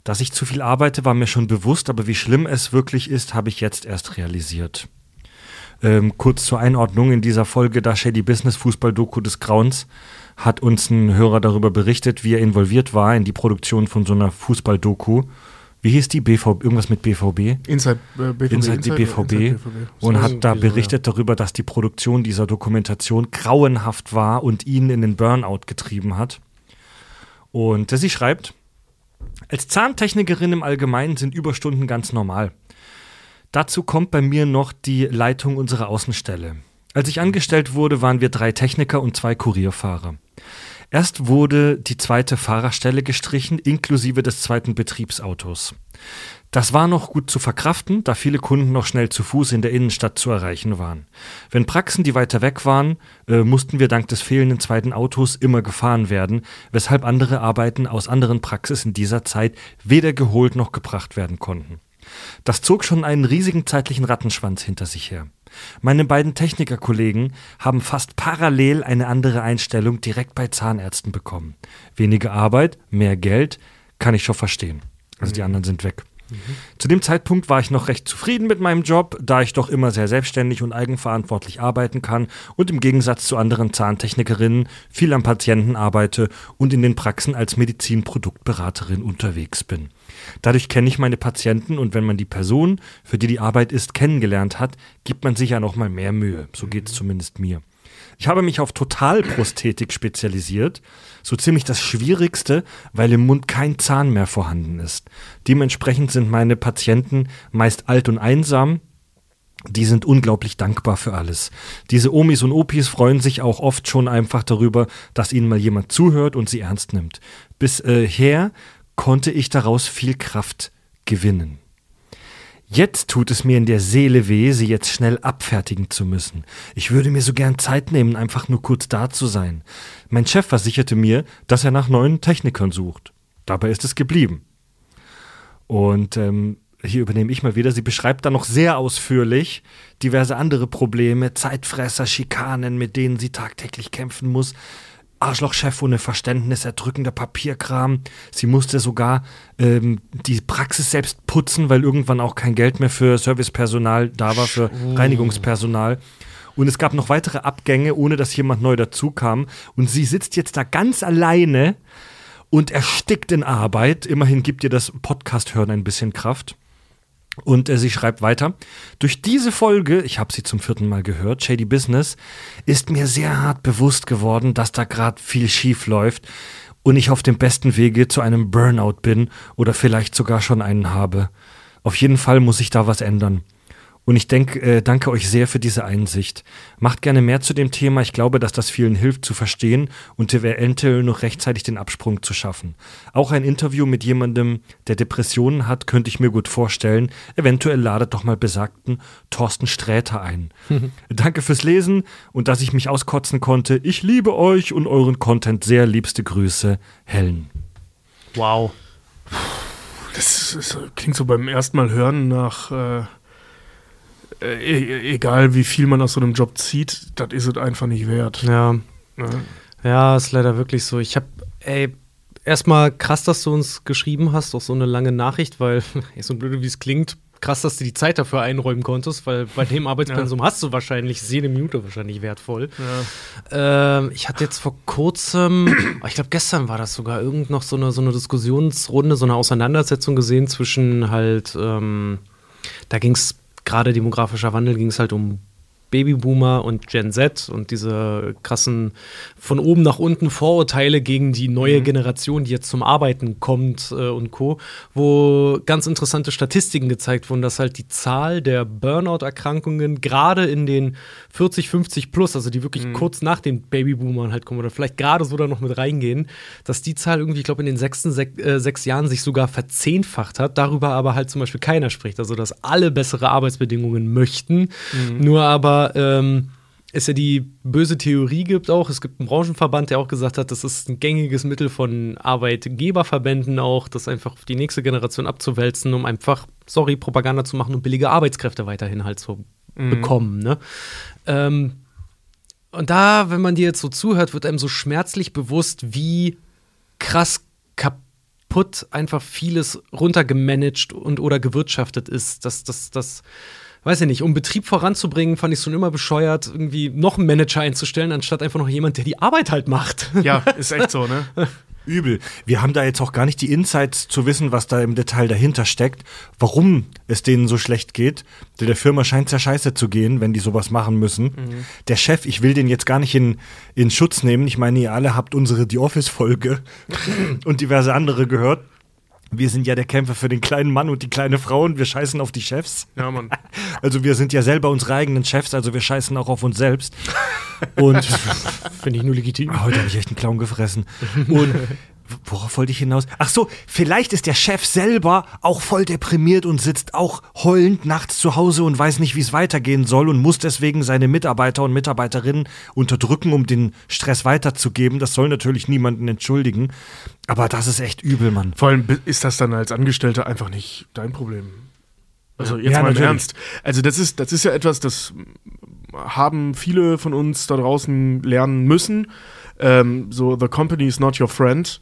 Dass ich zu viel arbeite, war mir schon bewusst, aber wie schlimm es wirklich ist, habe ich jetzt erst realisiert. Ähm, kurz zur Einordnung in dieser Folge, da Shady Business Fußball-Doku des Grauens, hat uns ein Hörer darüber berichtet, wie er involviert war in die Produktion von so einer Fußball-Doku. Wie hieß die? BVB, irgendwas mit BVB? Inside, äh, BVB. Inside die BVB, Inside und So hat da berichtet darüber, dass die Produktion dieser Dokumentation grauenhaft war und ihn in den Burnout getrieben hat. Und sie schreibt, als Zahntechnikerin im Allgemeinen sind Überstunden ganz normal. Dazu kommt bei mir noch die Leitung unserer Außenstelle. Als ich angestellt wurde, waren wir drei Techniker und zwei Kurierfahrer. Erst wurde die zweite Fahrerstelle gestrichen, inklusive des zweiten Betriebsautos. Das war noch gut zu verkraften, da viele Kunden noch schnell zu Fuß in der Innenstadt zu erreichen waren. Wenn Praxen, die weiter weg waren, äh, mussten wir dank des fehlenden zweiten Autos immer gefahren werden, weshalb andere Arbeiten aus anderen Praxis in dieser Zeit weder geholt noch gebracht werden konnten. Das zog schon einen riesigen zeitlichen Rattenschwanz hinter sich her. Meine beiden Technikerkollegen haben fast parallel eine andere Einstellung direkt bei Zahnärzten bekommen. Weniger Arbeit, mehr Geld, kann ich schon verstehen. Also die anderen sind weg. Zu dem Zeitpunkt war ich noch recht zufrieden mit meinem Job, da ich doch immer sehr selbstständig und eigenverantwortlich arbeiten kann und im Gegensatz zu anderen Zahntechnikerinnen viel am Patienten arbeite und in den Praxen als Medizinproduktberaterin unterwegs bin. Dadurch kenne ich meine Patienten und wenn man die Person, für die die Arbeit ist, kennengelernt hat, gibt man sich ja noch mal mehr Mühe. So geht es zumindest mir. Ich habe mich auf Totalprosthetik spezialisiert, so ziemlich das Schwierigste, weil im Mund kein Zahn mehr vorhanden ist. Dementsprechend sind meine Patienten meist alt und einsam, die sind unglaublich dankbar für alles. Diese Omis und Opis freuen sich auch oft schon einfach darüber, dass ihnen mal jemand zuhört und sie ernst nimmt. Bisher konnte ich daraus viel Kraft gewinnen. Jetzt tut es mir in der Seele weh, sie jetzt schnell abfertigen zu müssen. Ich würde mir so gern Zeit nehmen, einfach nur kurz da zu sein. Mein Chef versicherte mir, dass er nach neuen Technikern sucht. Dabei ist es geblieben. Und ähm, hier übernehme ich mal wieder. Sie beschreibt dann noch sehr ausführlich diverse andere Probleme, Zeitfresser, Schikanen, mit denen sie tagtäglich kämpfen muss. Arschlochchef ohne Verständnis, erdrückender Papierkram. Sie musste sogar ähm, die Praxis selbst putzen, weil irgendwann auch kein Geld mehr für Servicepersonal da war, für Reinigungspersonal. Und es gab noch weitere Abgänge, ohne dass jemand neu dazukam. Und sie sitzt jetzt da ganz alleine und erstickt in Arbeit. Immerhin gibt ihr das Podcast-Hören ein bisschen Kraft. Und äh, sie schreibt weiter, durch diese Folge, ich habe sie zum vierten Mal gehört, Shady Business, ist mir sehr hart bewusst geworden, dass da gerade viel schief läuft und ich auf dem besten Wege zu einem Burnout bin oder vielleicht sogar schon einen habe. Auf jeden Fall muss ich da was ändern. Und ich denk, äh, danke euch sehr für diese Einsicht. Macht gerne mehr zu dem Thema. Ich glaube, dass das vielen hilft zu verstehen und eventuell noch rechtzeitig den Absprung zu schaffen. Auch ein Interview mit jemandem, der Depressionen hat, könnte ich mir gut vorstellen. Eventuell ladet doch mal besagten Thorsten Sträter ein. danke fürs Lesen und dass ich mich auskotzen konnte. Ich liebe euch und euren Content sehr. Liebste Grüße, Helen. Wow. Das, ist, klingt so beim ersten Mal hören nach. Äh äh, egal wie viel man aus so einem Job zieht, das ist es einfach nicht wert. Ja. ja. Ja, ist leider wirklich so. Ich habe, ey, erstmal krass, dass du uns geschrieben hast, auch so eine lange Nachricht, weil, so blöd wie es klingt, krass, dass du die Zeit dafür einräumen konntest, weil bei dem Arbeitspensum ja. hast du wahrscheinlich jede Minute wahrscheinlich wertvoll. Ja. Ähm, ich hatte jetzt vor kurzem, ich glaube gestern war das sogar, irgend noch so eine, so eine Diskussionsrunde, so eine Auseinandersetzung gesehen zwischen halt, ähm, da ging es gerade demografischer Wandel ging es halt um Babyboomer und Gen Z und diese krassen von oben nach unten Vorurteile gegen die neue mhm. Generation, die jetzt zum Arbeiten kommt äh, und Co., wo ganz interessante Statistiken gezeigt wurden, dass halt die Zahl der Burnout-Erkrankungen gerade in den 40, 50 plus, also die wirklich mhm. kurz nach den Babyboomern halt kommen oder vielleicht gerade so da noch mit reingehen, dass die Zahl irgendwie, ich glaube, in den sechsten sech, äh, sechs Jahren sich sogar verzehnfacht hat, darüber aber halt zum Beispiel keiner spricht. Also, dass alle bessere Arbeitsbedingungen möchten, mhm. nur aber ähm, es ja die böse Theorie gibt auch. Es gibt einen Branchenverband, der auch gesagt hat, das ist ein gängiges Mittel von Arbeitgeberverbänden auch, das einfach auf die nächste Generation abzuwälzen, um einfach, sorry, Propaganda zu machen und billige Arbeitskräfte weiterhin halt zu mhm. bekommen. Ne? Ähm, und da, wenn man dir jetzt so zuhört, wird einem so schmerzlich bewusst, wie krass kaputt einfach vieles runtergemanagt und oder gewirtschaftet ist. Dass das, das weiß ich nicht, um Betrieb voranzubringen, fand ich es schon immer bescheuert, irgendwie noch einen Manager einzustellen, anstatt einfach noch jemand, der die Arbeit halt macht. Ja, ist echt so, ne? Übel. Wir haben da jetzt auch gar nicht die Insights zu wissen, was da im Detail dahinter steckt, warum es denen so schlecht geht. Der Firma scheint es ja scheiße zu gehen, wenn die sowas machen müssen. Mhm. Der Chef, ich will den jetzt gar nicht in, in Schutz nehmen. Ich meine, ihr alle habt unsere The Office-Folge und diverse andere gehört. Wir sind ja der Kämpfer für den kleinen Mann und die kleine Frau und wir scheißen auf die Chefs. Ja, Mann. Also wir sind ja selber unsere eigenen Chefs, also wir scheißen auch auf uns selbst. Und finde ich nur legitim. Heute habe ich echt einen Clown gefressen. Und Worauf wollte ich hinaus? Ach so, vielleicht ist der Chef selber auch voll deprimiert und sitzt auch heulend nachts zu Hause und weiß nicht, wie es weitergehen soll und muss deswegen seine Mitarbeiter und Mitarbeiterinnen unterdrücken, um den Stress weiterzugeben. Das soll natürlich niemanden entschuldigen. Aber das ist echt übel, Mann. Vor allem ist das dann als Angestellter einfach nicht dein Problem. Also jetzt ja, mal im Ernst. Also das ist, das ist ja etwas, das haben viele von uns da draußen lernen müssen ähm, so The Company is not your friend.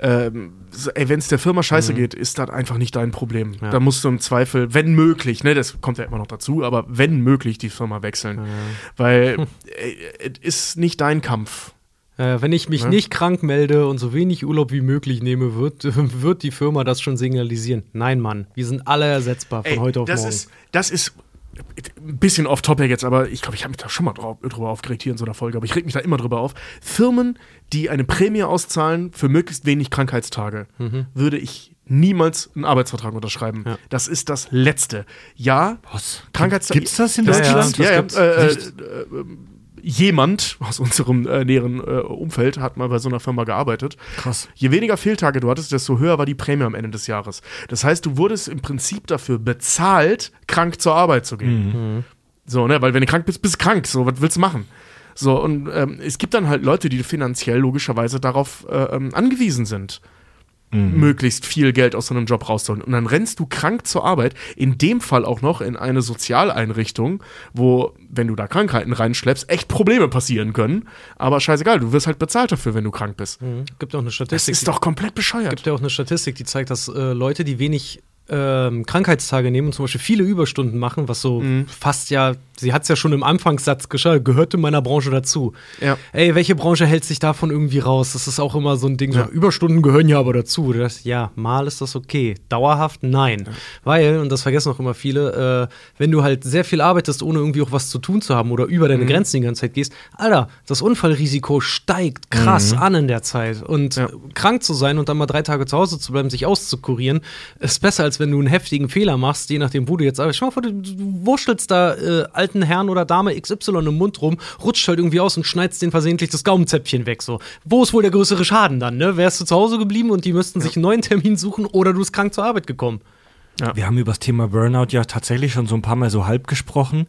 ähm, ey, wenn es der Firma scheiße geht, ist das einfach nicht dein Problem. Da musst du im Zweifel, wenn möglich, ne, das kommt ja immer noch dazu, aber wenn möglich, die Firma wechseln. Weil ey, es ist nicht dein Kampf. Äh, wenn ich mich Ne? nicht krank melde und so wenig Urlaub wie möglich nehme, wird, wird die Firma das schon signalisieren. Nein, Mann, wir sind alle ersetzbar von Ey, heute auf das morgen. Ist, das ist ein bisschen off-topic jetzt, aber ich glaube, ich habe mich da schon mal drauf, drüber aufgeregt hier in so einer Folge, aber ich reg mich da immer drüber auf. Firmen, die eine Prämie auszahlen für möglichst wenig Krankheitstage, würde ich niemals einen Arbeitsvertrag unterschreiben. Ja. Das ist das Letzte. Ja, Was? Krankheitstage. Gibt's das in Deutschland? Ja, ja, Das äh, äh, äh, jemand aus unserem äh, näheren äh, Umfeld hat mal bei so einer Firma gearbeitet. Krass. Je weniger Fehltage du hattest, desto höher war die Prämie am Ende des Jahres. Das heißt, du wurdest im Prinzip dafür bezahlt, krank zur Arbeit zu gehen. So, ne, weil wenn du krank bist, bist du krank. So, was willst du machen? So, und ähm, es gibt dann halt Leute, die finanziell logischerweise darauf äh, ähm, angewiesen sind, möglichst viel Geld aus so einem Job rauszuholen. Und dann rennst du krank zur Arbeit, in dem Fall auch noch in eine Sozialeinrichtung, wo, wenn du da Krankheiten reinschleppst, echt Probleme passieren können. Aber scheißegal, du wirst halt bezahlt dafür, wenn du krank bist. Mhm. Gibt auch eine Das Statistik. ist doch komplett bescheuert. gibt ja auch eine Statistik, die zeigt, dass äh, Leute, die wenig ähm, Krankheitstage nehmen und zum Beispiel viele Überstunden machen, was so Mhm. fast ja, sie hat es ja schon im Anfangssatz geschrieben, gehört in meiner Branche dazu. Ja. Ey, welche Branche hält sich davon irgendwie raus? Das ist auch immer so ein Ding, Ja. so, Überstunden gehören ja aber dazu. Das, ja, mal ist das okay. Dauerhaft nein. Weil, und das vergessen auch immer viele, äh, wenn du halt sehr viel arbeitest, ohne irgendwie auch was zu tun zu haben oder über Mhm. deine Grenzen die ganze Zeit gehst, Alter, das Unfallrisiko steigt krass an in der Zeit. Und Mhm. Ja. krank zu sein und dann mal drei Tage zu Hause zu bleiben, sich auszukurieren, ist besser, als wenn du einen heftigen Fehler machst, je nachdem, wo du jetzt arbeitest. Stell mal vor, du, du wurschtelst da äh, alten Herrn oder Dame XY im Mund rum, rutscht halt irgendwie aus und schneidest den versehentlich das Gaumenzäpfchen weg. So. Wo ist wohl der größere Schaden dann, ne? Wärst du zu Hause geblieben und die müssten sich einen neuen Termin suchen oder du bist krank zur Arbeit gekommen. Wir haben über das Thema Burnout ja tatsächlich schon so ein paar Mal so halb gesprochen.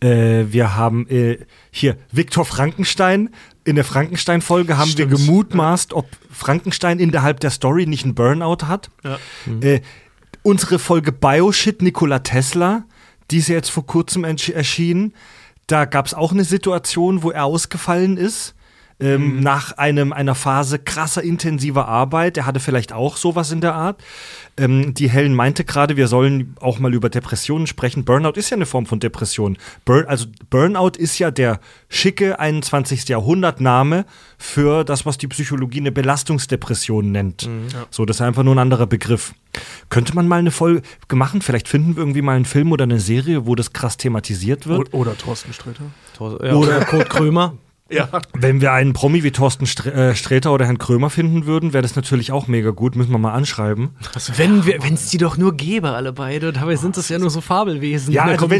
Äh, wir haben äh, hier Viktor Frankenstein. In der Frankenstein-Folge haben Stimmt. wir gemutmaßt, ob Frankenstein innerhalb der Story nicht einen Burnout hat. Äh, unsere Folge Bioshit Nikola Tesla, die ist ja jetzt vor kurzem erschienen. Da gab es auch eine Situation, wo er ausgefallen ist. Ähm, Nach einem, einer Phase krasser, intensiver Arbeit. Er hatte vielleicht auch sowas in der Art. Ähm, die Helen meinte gerade, wir sollen auch mal über Depressionen sprechen. Burnout ist ja eine Form von Depression. Burn, also Burnout ist ja der schicke 21. Jahrhundert-Name für das, was die Psychologie eine Belastungsdepression nennt. So, das ist einfach nur ein anderer Begriff. Könnte man mal eine Folge machen? Vielleicht finden wir irgendwie mal einen Film oder eine Serie, wo das krass thematisiert wird. Oder Thorsten Sträter. Ja, oder Kurt Krömer. Ja. Wenn wir einen Promi wie Thorsten Str äh, Sträter oder Herrn Krömer finden würden, wäre das natürlich auch mega gut. Müssen wir mal anschreiben. Wenn es die doch nur gäbe, alle beide. Dabei sind das ja nur so Fabelwesen. Ja, also kommt-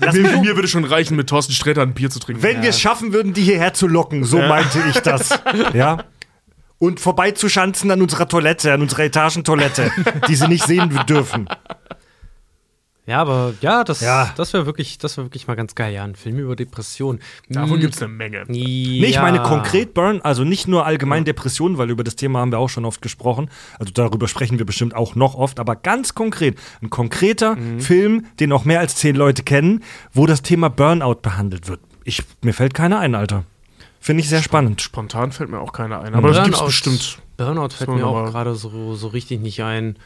wenn, mir, mir würde schon reichen, mit Thorsten Sträter ein Bier zu trinken. wenn wir es schaffen würden, die hierher zu locken, so meinte ich das. Ja. Und vorbeizuschanzen an unserer Toilette, an unserer Etagentoilette, die sie nicht sehen dürfen. Ja, aber ja, das, Ja. das wäre wirklich, das wäre wirklich mal ganz geil. Ja, ein Film über Depressionen. Davon Hm, gibt es eine Menge. Nee, ich ja. meine konkret Burn, also nicht nur allgemein Depressionen, weil über das Thema haben wir auch schon oft gesprochen. Also darüber sprechen wir bestimmt auch noch oft, aber ganz konkret. Ein konkreter Film, den auch mehr als zehn Leute kennen, wo das Thema Burnout behandelt wird. Ich, mir fällt keiner ein, Alter. Finde ich sehr spannend. Spontan fällt mir auch keiner ein. Aber das gibt's bestimmt. Burnout fällt mir auch gerade so, so richtig nicht ein.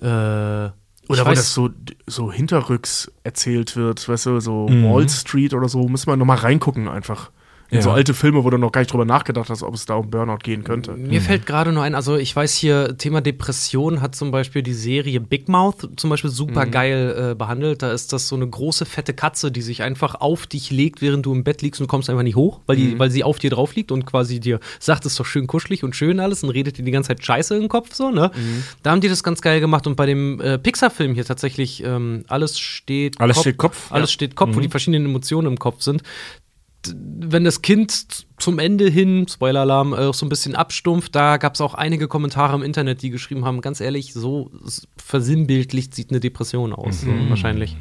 Äh, Oder weil das so, so hinterrücks erzählt wird, weißt du, so Mhm. Wall Street oder so, müssen wir nochmal reingucken einfach. In Ja. so alte Filme, wo du noch gar nicht drüber nachgedacht hast, ob es da um Burnout gehen könnte. Mir fällt gerade nur ein, also ich weiß hier, Thema Depression hat zum Beispiel die Serie Big Mouth zum Beispiel super geil äh, behandelt. Da ist das so eine große, fette Katze, die sich einfach auf dich legt, während du im Bett liegst und kommst einfach nicht hoch, weil, die, weil sie auf dir drauf liegt und quasi dir sagt, es ist doch schön kuschelig und schön alles und redet dir die ganze Zeit Scheiße im Kopf, so, ne? Da haben die das ganz geil gemacht und bei dem äh, Pixar-Film hier tatsächlich ähm, alles steht Alles steht Kopf? Alles Ja. steht Kopf, wo die verschiedenen Emotionen im Kopf sind wenn das Kind zum Ende hin, Spoiler-Alarm, äh, so ein bisschen abstumpft, da gab es auch einige Kommentare im Internet, die geschrieben haben, ganz ehrlich, so versinnbildlicht sieht eine Depression aus, so, wahrscheinlich.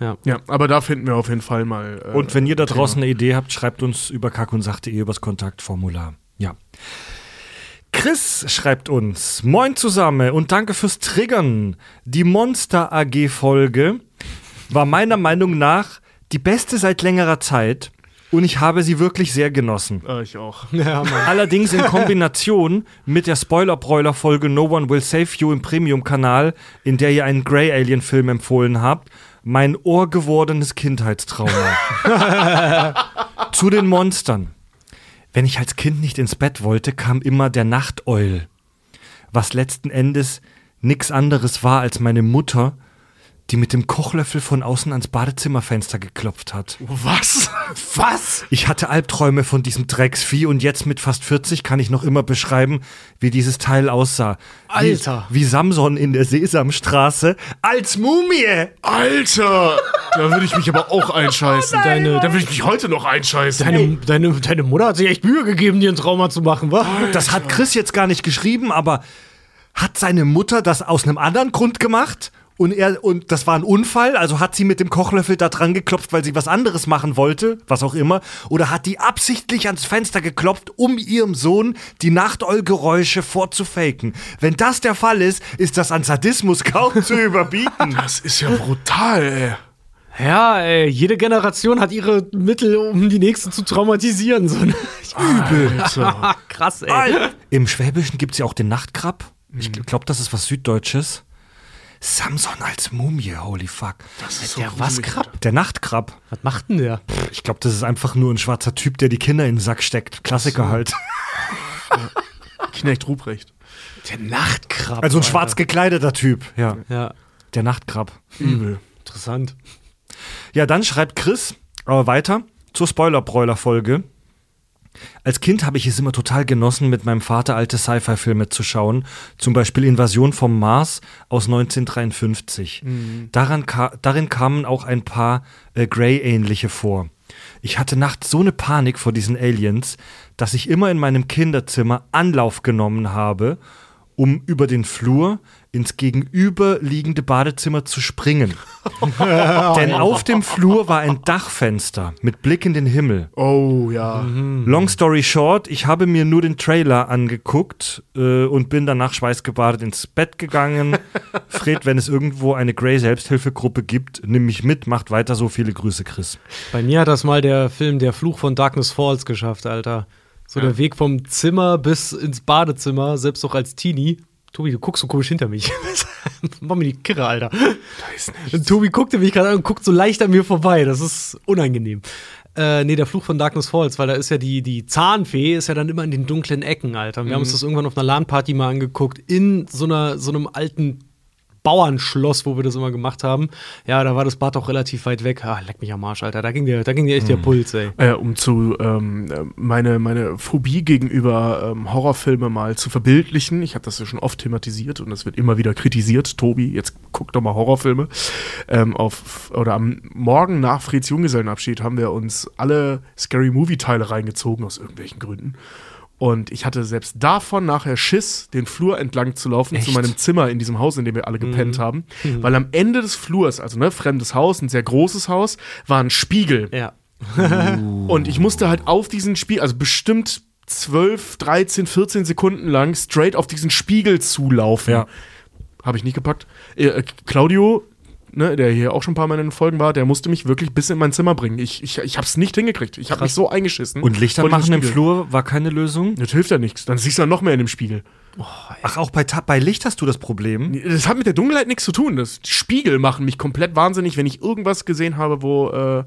Ja. Ja, aber da finden wir auf jeden Fall mal. äh, Und wenn ihr da Thema. draußen eine Idee habt, schreibt uns über kackunsacht.de übers Kontaktformular. Ja. Chris schreibt uns: Moin zusammen und danke fürs Triggern. Die Monster AG Folge war meiner Meinung nach die beste seit längerer Zeit. Und ich habe sie wirklich sehr genossen. Äh, ich auch. Ja. Allerdings in Kombination mit der Spoiler-Broiler-Folge No One Will Save You im Premium-Kanal, in der ihr einen Grey Alien-Film empfohlen habt, mein ohrgewordenes Kindheitstrauma. Zu den Monstern. Wenn ich als Kind nicht ins Bett wollte, kam immer der Nachteul. Was letzten Endes nix anderes war als meine Mutter, die mit dem Kochlöffel von außen ans Badezimmerfenster geklopft hat. Was? Was? Ich hatte Albträume von diesem Drecksvieh und jetzt mit fast 40 kann ich noch immer beschreiben, wie dieses Teil aussah. Alter. Wie, wie Samson in der Sesamstraße als Mumie. Alter! Da würde ich mich aber auch einscheißen. Deine- da würde ich mich heute noch einscheißen. Deine, deine, deine Mutter hat sich echt Mühe gegeben, dir ein Trauma zu machen, wa? Das hat Chris jetzt gar nicht geschrieben, aber hat seine Mutter das aus einem anderen Grund gemacht? Und er, und das war ein Unfall, also hat sie mit dem Kochlöffel da dran geklopft, weil sie was anderes machen wollte, was auch immer, oder hat die absichtlich ans Fenster geklopft, um ihrem Sohn die Nachteulgeräusche vorzufaken. Wenn das der Fall ist, ist das an Sadismus kaum zu überbieten. Das ist ja brutal, ey. Ja, ey, jede Generation hat ihre Mittel, um die nächste zu traumatisieren. So, ne? Alter. Krass, ey. Im Schwäbischen gibt es ja auch den Nachtkrab. Ich glaube, das ist was Süddeutsches. Samson als Mumie, holy fuck. Das ist Der was Krab? Der Nachtkrab. Was macht denn der? Ich glaube, das ist einfach nur ein schwarzer Typ, der die Kinder in den Sack steckt. Klassiker halt. Knecht Ruprecht. Der Nachtkrab. Also ein Alter. schwarz gekleideter Typ, ja. Ja, Der Nachtkrab. Übel. interessant. Ja, dann schreibt Chris äh, weiter zur Spoiler-Broiler-Folge. Als Kind habe ich es immer total genossen, mit meinem Vater alte Sci-Fi-Filme zu schauen. Zum Beispiel Invasion vom Mars aus 1953. Daran ka darin kamen auch ein paar äh, Grey-ähnliche vor. Ich hatte nachts so eine Panik vor diesen Aliens, dass ich immer in meinem Kinderzimmer Anlauf genommen habe, um über den Flur ins gegenüberliegende Badezimmer zu springen. Denn auf dem Flur war ein Dachfenster mit Blick in den Himmel. Oh, ja. Long story short, ich habe mir nur den Trailer angeguckt äh, und bin danach schweißgebadet ins Bett gegangen. Fred, wenn es irgendwo eine Grey Selbsthilfegruppe gibt, nimm mich mit, macht weiter so. Viele Grüße, Chris. Bei mir hat das mal der Film Der Fluch von Darkness Falls geschafft, Alter. So der Weg vom Zimmer bis ins Badezimmer, selbst auch als Teenie. Tobi, du guckst so komisch hinter mich. Mach mir die Kirre, Alter. Tobi guckte mich gerade an und guckt so leicht an mir vorbei. Das ist unangenehm. Äh, nee, der Fluch von Darkness Falls, weil da ist ja die, die Zahnfee, ist ja dann immer in den dunklen Ecken, Alter. Wir haben uns das irgendwann auf einer LAN-Party mal angeguckt, in so, einer, so einem alten Bauernschloss, wo wir das immer gemacht haben. Ja, da war das Bad auch relativ weit weg. Ah, leck mich am Arsch, Alter. Da ging dir, da ging dir echt der Puls, ey. Äh, um zu ähm, äh, meine, meine Phobie gegenüber ähm, Horrorfilme mal zu verbildlichen. Ich habe das ja schon oft thematisiert und das wird immer wieder kritisiert. Tobi, jetzt guck doch mal Horrorfilme. Ähm, auf, oder am Morgen nach Freds Junggesellenabschied haben wir uns alle Scary Movie-Teile reingezogen, aus irgendwelchen Gründen. Und ich hatte selbst davon nachher Schiss, den Flur entlang zu laufen zu Echt? meinem Zimmer in diesem Haus, in dem wir alle gepennt haben. Weil am Ende des Flurs, also ne, fremdes Haus, ein sehr großes Haus, war ein Spiegel. Ja. Und ich musste halt auf diesen Spiegel, also bestimmt 12, 13, 14 Sekunden lang straight auf diesen Spiegel zulaufen. Ja. Habe ich nicht gepackt. Äh, Claudio, ne, der hier auch schon ein paar Mal in den Folgen war, der musste mich wirklich bis in mein Zimmer bringen. Ich, ich, ich habe es nicht hingekriegt. Ich habe mich so eingeschissen. Und Lichter machen im. Flur war keine Lösung? Das hilft ja nichts. Dann siehst du ja noch mehr in dem Spiegel. Ach, auch bei, bei Licht hast du das Problem? Das hat mit der Dunkelheit nichts zu tun. Das die Spiegel machen mich komplett wahnsinnig, wenn ich irgendwas gesehen habe, wo äh,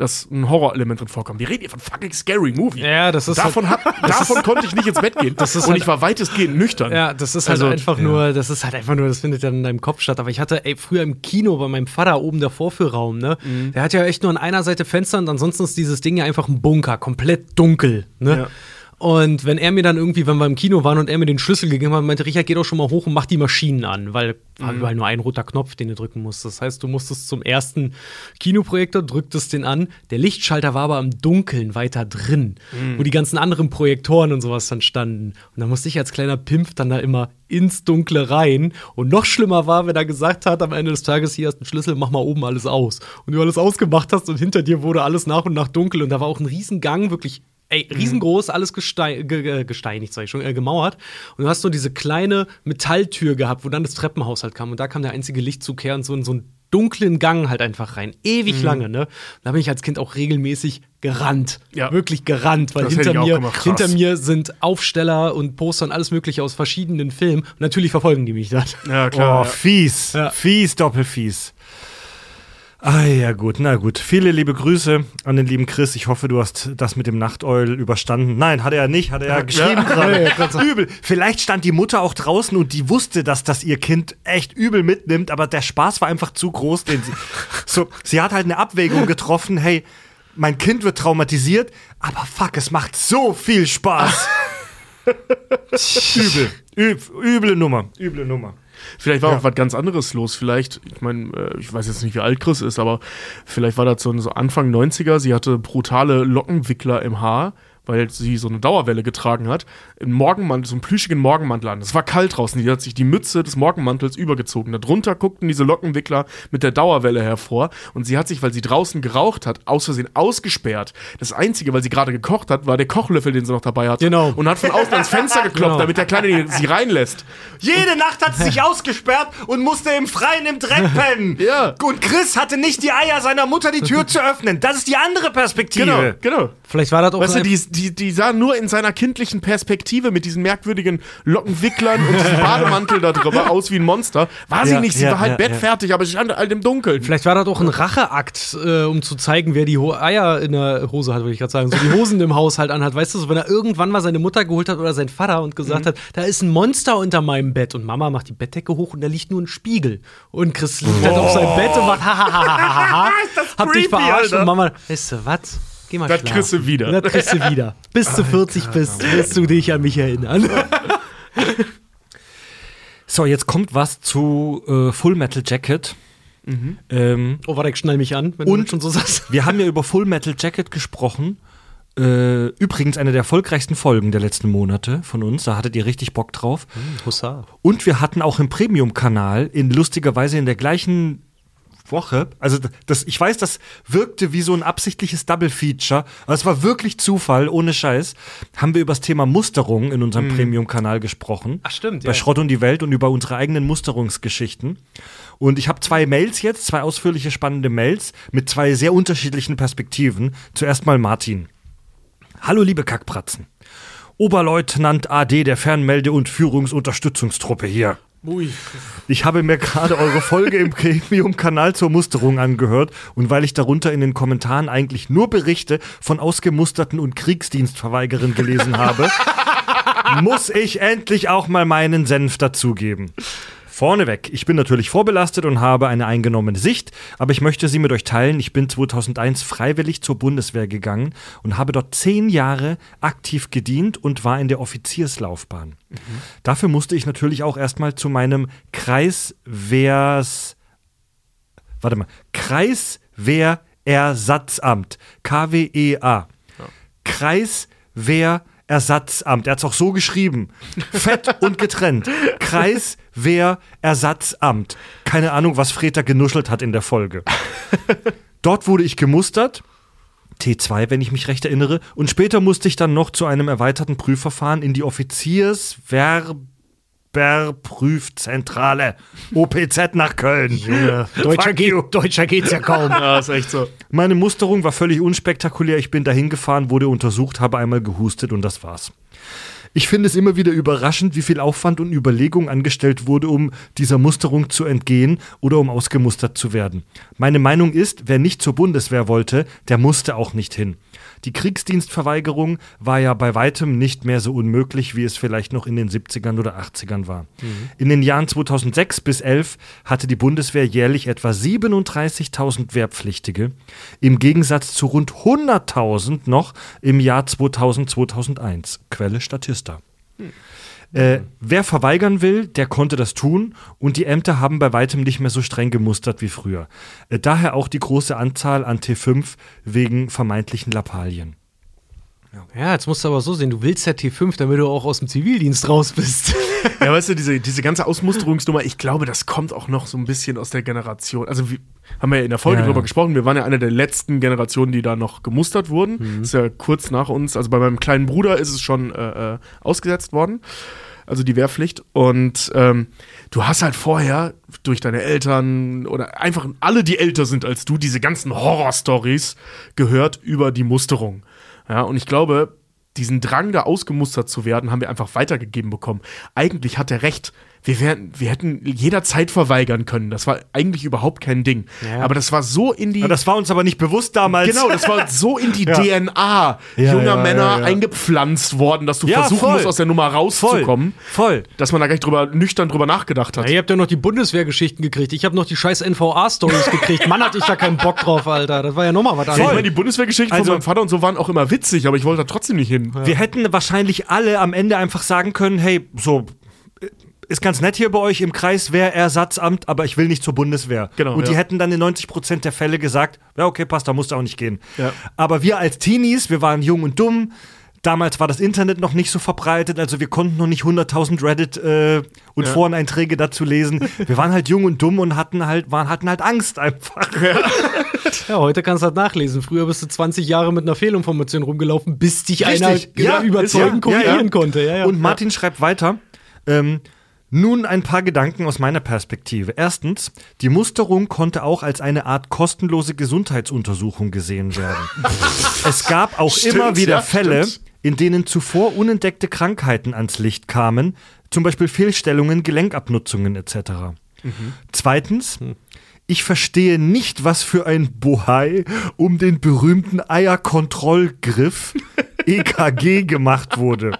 das ein Horrorelement drin vorkommt. Wir reden hier von fucking Scary Movie. Ja, das ist davon, halt, hab, davon konnte ich nicht ins Bett gehen. Das ist und halt- ich war weitestgehend nüchtern. Ja, das ist halt Also, einfach ja. nur, das ist halt einfach nur, das findet dann in deinem Kopf statt. Aber ich hatte, ey, früher im Kino bei meinem Vater oben der Vorführraum, ne? Mhm. Der hat ja echt nur an einer Seite Fenster und ansonsten ist dieses Ding ja einfach ein Bunker, komplett dunkel, ne? Ja. Und wenn er mir dann irgendwie, wenn wir im Kino waren und er mir den Schlüssel gegeben hat, meinte Richard, geh doch schon mal hoch und mach die Maschinen an, weil war überall nur ein roter Knopf, den du drücken musst. Das heißt, du musstest zum ersten Kinoprojektor, drücktest den an. Der Lichtschalter war aber im Dunkeln weiter drin, wo die ganzen anderen Projektoren und sowas dann standen. Und da musste ich als kleiner Pimpf dann da immer ins Dunkle rein. Und noch schlimmer war, wenn er gesagt hat, am Ende des Tages, hier hast du einen Schlüssel, mach mal oben alles aus. Und du alles ausgemacht hast und hinter dir wurde alles nach und nach dunkel. Und da war auch ein Riesengang, wirklich Ey, riesengroß, alles Gestein, ge, ge, gesteinigt, sag ich schon, äh, gemauert. Und du hast so diese kleine Metalltür gehabt, wo dann das Treppenhaus halt kam. Und da kam der einzige Lichtzug her und so, so ein dunklen Gang halt einfach rein. Ewig lange, ne? Da bin ich als Kind auch regelmäßig gerannt. Ja. Wirklich gerannt, weil Das hinter mir, gemacht. Hinter mir sind Aufsteller und Poster und alles mögliche aus verschiedenen Filmen. Und natürlich verfolgen die mich dann. Ja, Oh, klar. ja. fies. Ja. Fies, doppelfies. Ah ja, gut, na gut. Viele liebe Grüße an den lieben Chris. Ich hoffe, du hast das mit dem Nachteul überstanden. Nein, hat er ja nicht, hat er ja geschrieben gerade. Übel. Vielleicht stand die Mutter auch draußen und die wusste, dass das ihr Kind echt übel mitnimmt, aber der Spaß war einfach zu groß, den sie. So, sie hat halt eine Abwägung getroffen, hey, mein Kind wird traumatisiert, aber fuck, es macht so viel Spaß. Übel. Üb, üble Nummer. Üble Nummer. Vielleicht war Ja. auch was ganz anderes los. Vielleicht, ich meine, äh, ich weiß jetzt nicht, wie alt Chris ist, aber vielleicht war das so, so Anfang 90er. Sie hatte brutale Lockenwickler im Haar, weil sie so eine Dauerwelle getragen hat. Einen Morgenmantel, so einen plüschigen Morgenmantel an. Es war kalt draußen. Die hat sich die Mütze des Morgenmantels übergezogen. Darunter guckten diese Lockenwickler mit der Dauerwelle hervor. Und sie hat sich, weil sie draußen geraucht hat, aus Versehen ausgesperrt. Das Einzige, weil sie gerade gekocht hat, war der Kochlöffel, den sie noch dabei hatte. Genau. Und hat von außen ans Fenster geklopft, Genau. damit der Kleine sie reinlässt. Jede Nacht hat sie sich ausgesperrt und musste im Freien im Dreck pennen. Ja. Und Chris hatte nicht die Eier seiner Mutter, die Tür zu öffnen. Das ist die andere Perspektive. Genau, genau. Vielleicht war das auch Weißt du, ein- die, die, die sah nur in seiner kindlichen Perspektive mit diesen merkwürdigen Lockenwicklern und diesem Bademantel da drüber aus wie ein Monster. War sie Ja, nicht, sie ja, war halt ja, bettfertig, aber sie stand halt im Dunkeln. Vielleicht war das auch ein Racheakt, äh, um zu zeigen, wer die Ho Eier in der Hose hat, würde ich gerade sagen. So die Hosen im Haushalt anhat. Weißt du, so, wenn er irgendwann mal seine Mutter geholt hat oder sein Vater und Mhm. gesagt hat, da ist ein Monster unter meinem Bett. Und Mama macht die Bettdecke hoch und da liegt nur ein Spiegel. Und Chris liegt dann auf seinem Bett und macht hahaha. Hab dich creepy, verarscht. Alter. Und Mama, weißt du was? Geh mal Das schlafen. kriegst du wieder. Das kriegst du wieder. Bis du 40 bist, wirst du dich an mich erinnern. So, jetzt kommt was zu äh, Full Metal Jacket. Ähm, Oh, warte, ich schnall mich an, wenn Und- du schon so sagst. wir haben ja über Full Metal Jacket gesprochen. Äh, übrigens eine der erfolgreichsten Folgen der letzten Monate von uns. Da hattet ihr richtig Bock drauf. Hussar. Und wir hatten auch im Premium-Kanal in lustiger Weise in der gleichen Woche, also das, ich weiß, das wirkte wie so ein absichtliches Double-Feature, aber es war wirklich Zufall, ohne Scheiß, haben wir über das Thema Musterung in unserem Premium-Kanal gesprochen. Ach, stimmt, Bei ja. Schrott und die Welt und über unsere eigenen Musterungsgeschichten. Und ich habe zwei Mails jetzt, zwei ausführliche, spannende Mails mit zwei sehr unterschiedlichen Perspektiven. Zuerst mal Martin. Hallo, liebe Kackpratzen. Oberleutnant AD der Fernmelde- und Führungsunterstützungstruppe hier. Ui. Ich habe mir gerade eure Folge im Premium-Kanal zur Musterung angehört und weil ich darunter in den Kommentaren eigentlich nur Berichte von Ausgemusterten und Kriegsdienstverweigerern gelesen habe, muss ich endlich auch mal meinen Senf dazugeben. Vorneweg, ich bin natürlich vorbelastet und habe eine eingenommene Sicht, aber ich möchte sie mit euch teilen. Ich bin 2001 freiwillig zur Bundeswehr gegangen und habe dort zehn Jahre aktiv gedient und war in der Offizierslaufbahn. Dafür musste ich natürlich auch erstmal zu meinem Kreiswehrs. Warte mal. Kreiswehrersatzamt. KWEA. Kreiswehrersatzamt. Er hat es auch so geschrieben. Fett und getrennt. Kreiswehrersatzamt. Keine Ahnung, was Freta genuschelt hat in der Folge. Dort wurde ich gemustert. T2, wenn ich mich recht erinnere. Und später musste ich dann noch zu einem erweiterten Prüfverfahren in die Offizierswerberprüfzentrale OPZ nach Köln. Deutscher, geht, Deutscher geht's ja kaum. Ja, ist echt so. Meine Musterung war völlig unspektakulär. Ich bin dahin gefahren, wurde untersucht, habe einmal gehustet und das war's. Ich finde es immer wieder überraschend, wie viel Aufwand und Überlegung angestellt wurde, um dieser Musterung zu entgehen oder um ausgemustert zu werden. Meine Meinung ist, wer nicht zur Bundeswehr wollte, der musste auch nicht hin. Die Kriegsdienstverweigerung war ja bei weitem nicht mehr so unmöglich, wie es vielleicht noch in den 70ern oder 80ern war. In den Jahren 2006 bis 11 hatte die Bundeswehr jährlich etwa 37.000 Wehrpflichtige, im Gegensatz zu rund 100.000 noch im Jahr 2000, 2001. Quelle Statista. Äh, wer verweigern will, der konnte das tun und die Ämter haben bei weitem nicht mehr so streng gemustert wie früher. Äh, daher auch die große Anzahl an T5 wegen vermeintlichen Lappalien. Ja, jetzt musst du aber so sehen, du willst ja T5, damit du auch aus dem Zivildienst raus bist. Ja, weißt du, diese, diese ganze Ausmusterungsnummer, ich glaube, das kommt auch noch so ein bisschen aus der Generation. Also, wir haben ja in der Folge Ja, drüber ja. gesprochen, wir waren ja eine der letzten Generationen, die da noch gemustert wurden. Mhm. Das ist ja kurz nach uns, also bei meinem kleinen Bruder ist es schon äh, äh, ausgesetzt worden. also die Wehrpflicht. Und ähm, du hast halt vorher durch deine Eltern oder einfach alle, die älter sind als du, diese ganzen Horror-Stories gehört über die Musterung. Ja, und ich glaube, diesen Drang, da ausgemustert zu werden, haben wir einfach weitergegeben bekommen. Eigentlich hat er recht wir, wären, wir hätten jederzeit verweigern können. Das war eigentlich überhaupt kein Ding. Ja. Aber das war so in die. Ja, das war uns aber nicht bewusst damals. Genau, das war so in die ja. DNA junger Männer eingepflanzt worden, dass du versuchen voll. musst, aus der Nummer rauszukommen. Voll. voll. Dass man da gleich drüber, nüchtern drüber nachgedacht hat. ihr habt ja noch die Bundeswehrgeschichten gekriegt. Ich habe noch die scheiß NVA-Stories gekriegt. Mann, hatte ich da keinen Bock draf, Alter. Das war ja nochmal was anderes. Ich meine, die Bundeswehrgeschichten also, von meinem Vater und so waren auch immer witzig, aber ich wollte da trotzdem nicht hin. Wir hätten wahrscheinlich alle am Ende einfach sagen können: hey, so ist ganz nett hier bei euch im Kreis Wehrersatzamt, aber ich will nicht zur Bundeswehr. Genau, und die ja. hätten dann in 90 Prozent der Fälle gesagt, ja, okay, passt, da musst du auch nicht gehen. Ja. Aber wir als Teenies, wir waren jung und dumm. Damals war das Internet noch nicht so verbreitet, also wir konnten noch nicht 100.000 Reddit äh, und ja. Foreneinträge dazu lesen. Wir waren halt jung und dumm und hatten halt, waren, hatten halt Angst einfach. Ja. ja, heute kannst du halt nachlesen. Früher bist du 20 Jahre mit einer Fehlinformation rumgelaufen, bis dich Richtig. einer ja, überzeugend korrigieren konnte. Und Martin schreibt weiter. Ähm, nun ein paar Gedanken aus meiner Perspektive. Erstens, die Musterung konnte auch als eine Art kostenlose Gesundheitsuntersuchung gesehen werden. es gab auch stimmt, immer wieder ja, Fälle, stimmt. in denen zuvor unentdeckte Krankheiten ans Licht kamen, zum Beispiel Fehlstellungen, Gelenkabnutzungen etc. Mhm. Zweitens, ich verstehe nicht, was für ein Bohai um den berühmten Eierkontrollgriff EKG gemacht wurde.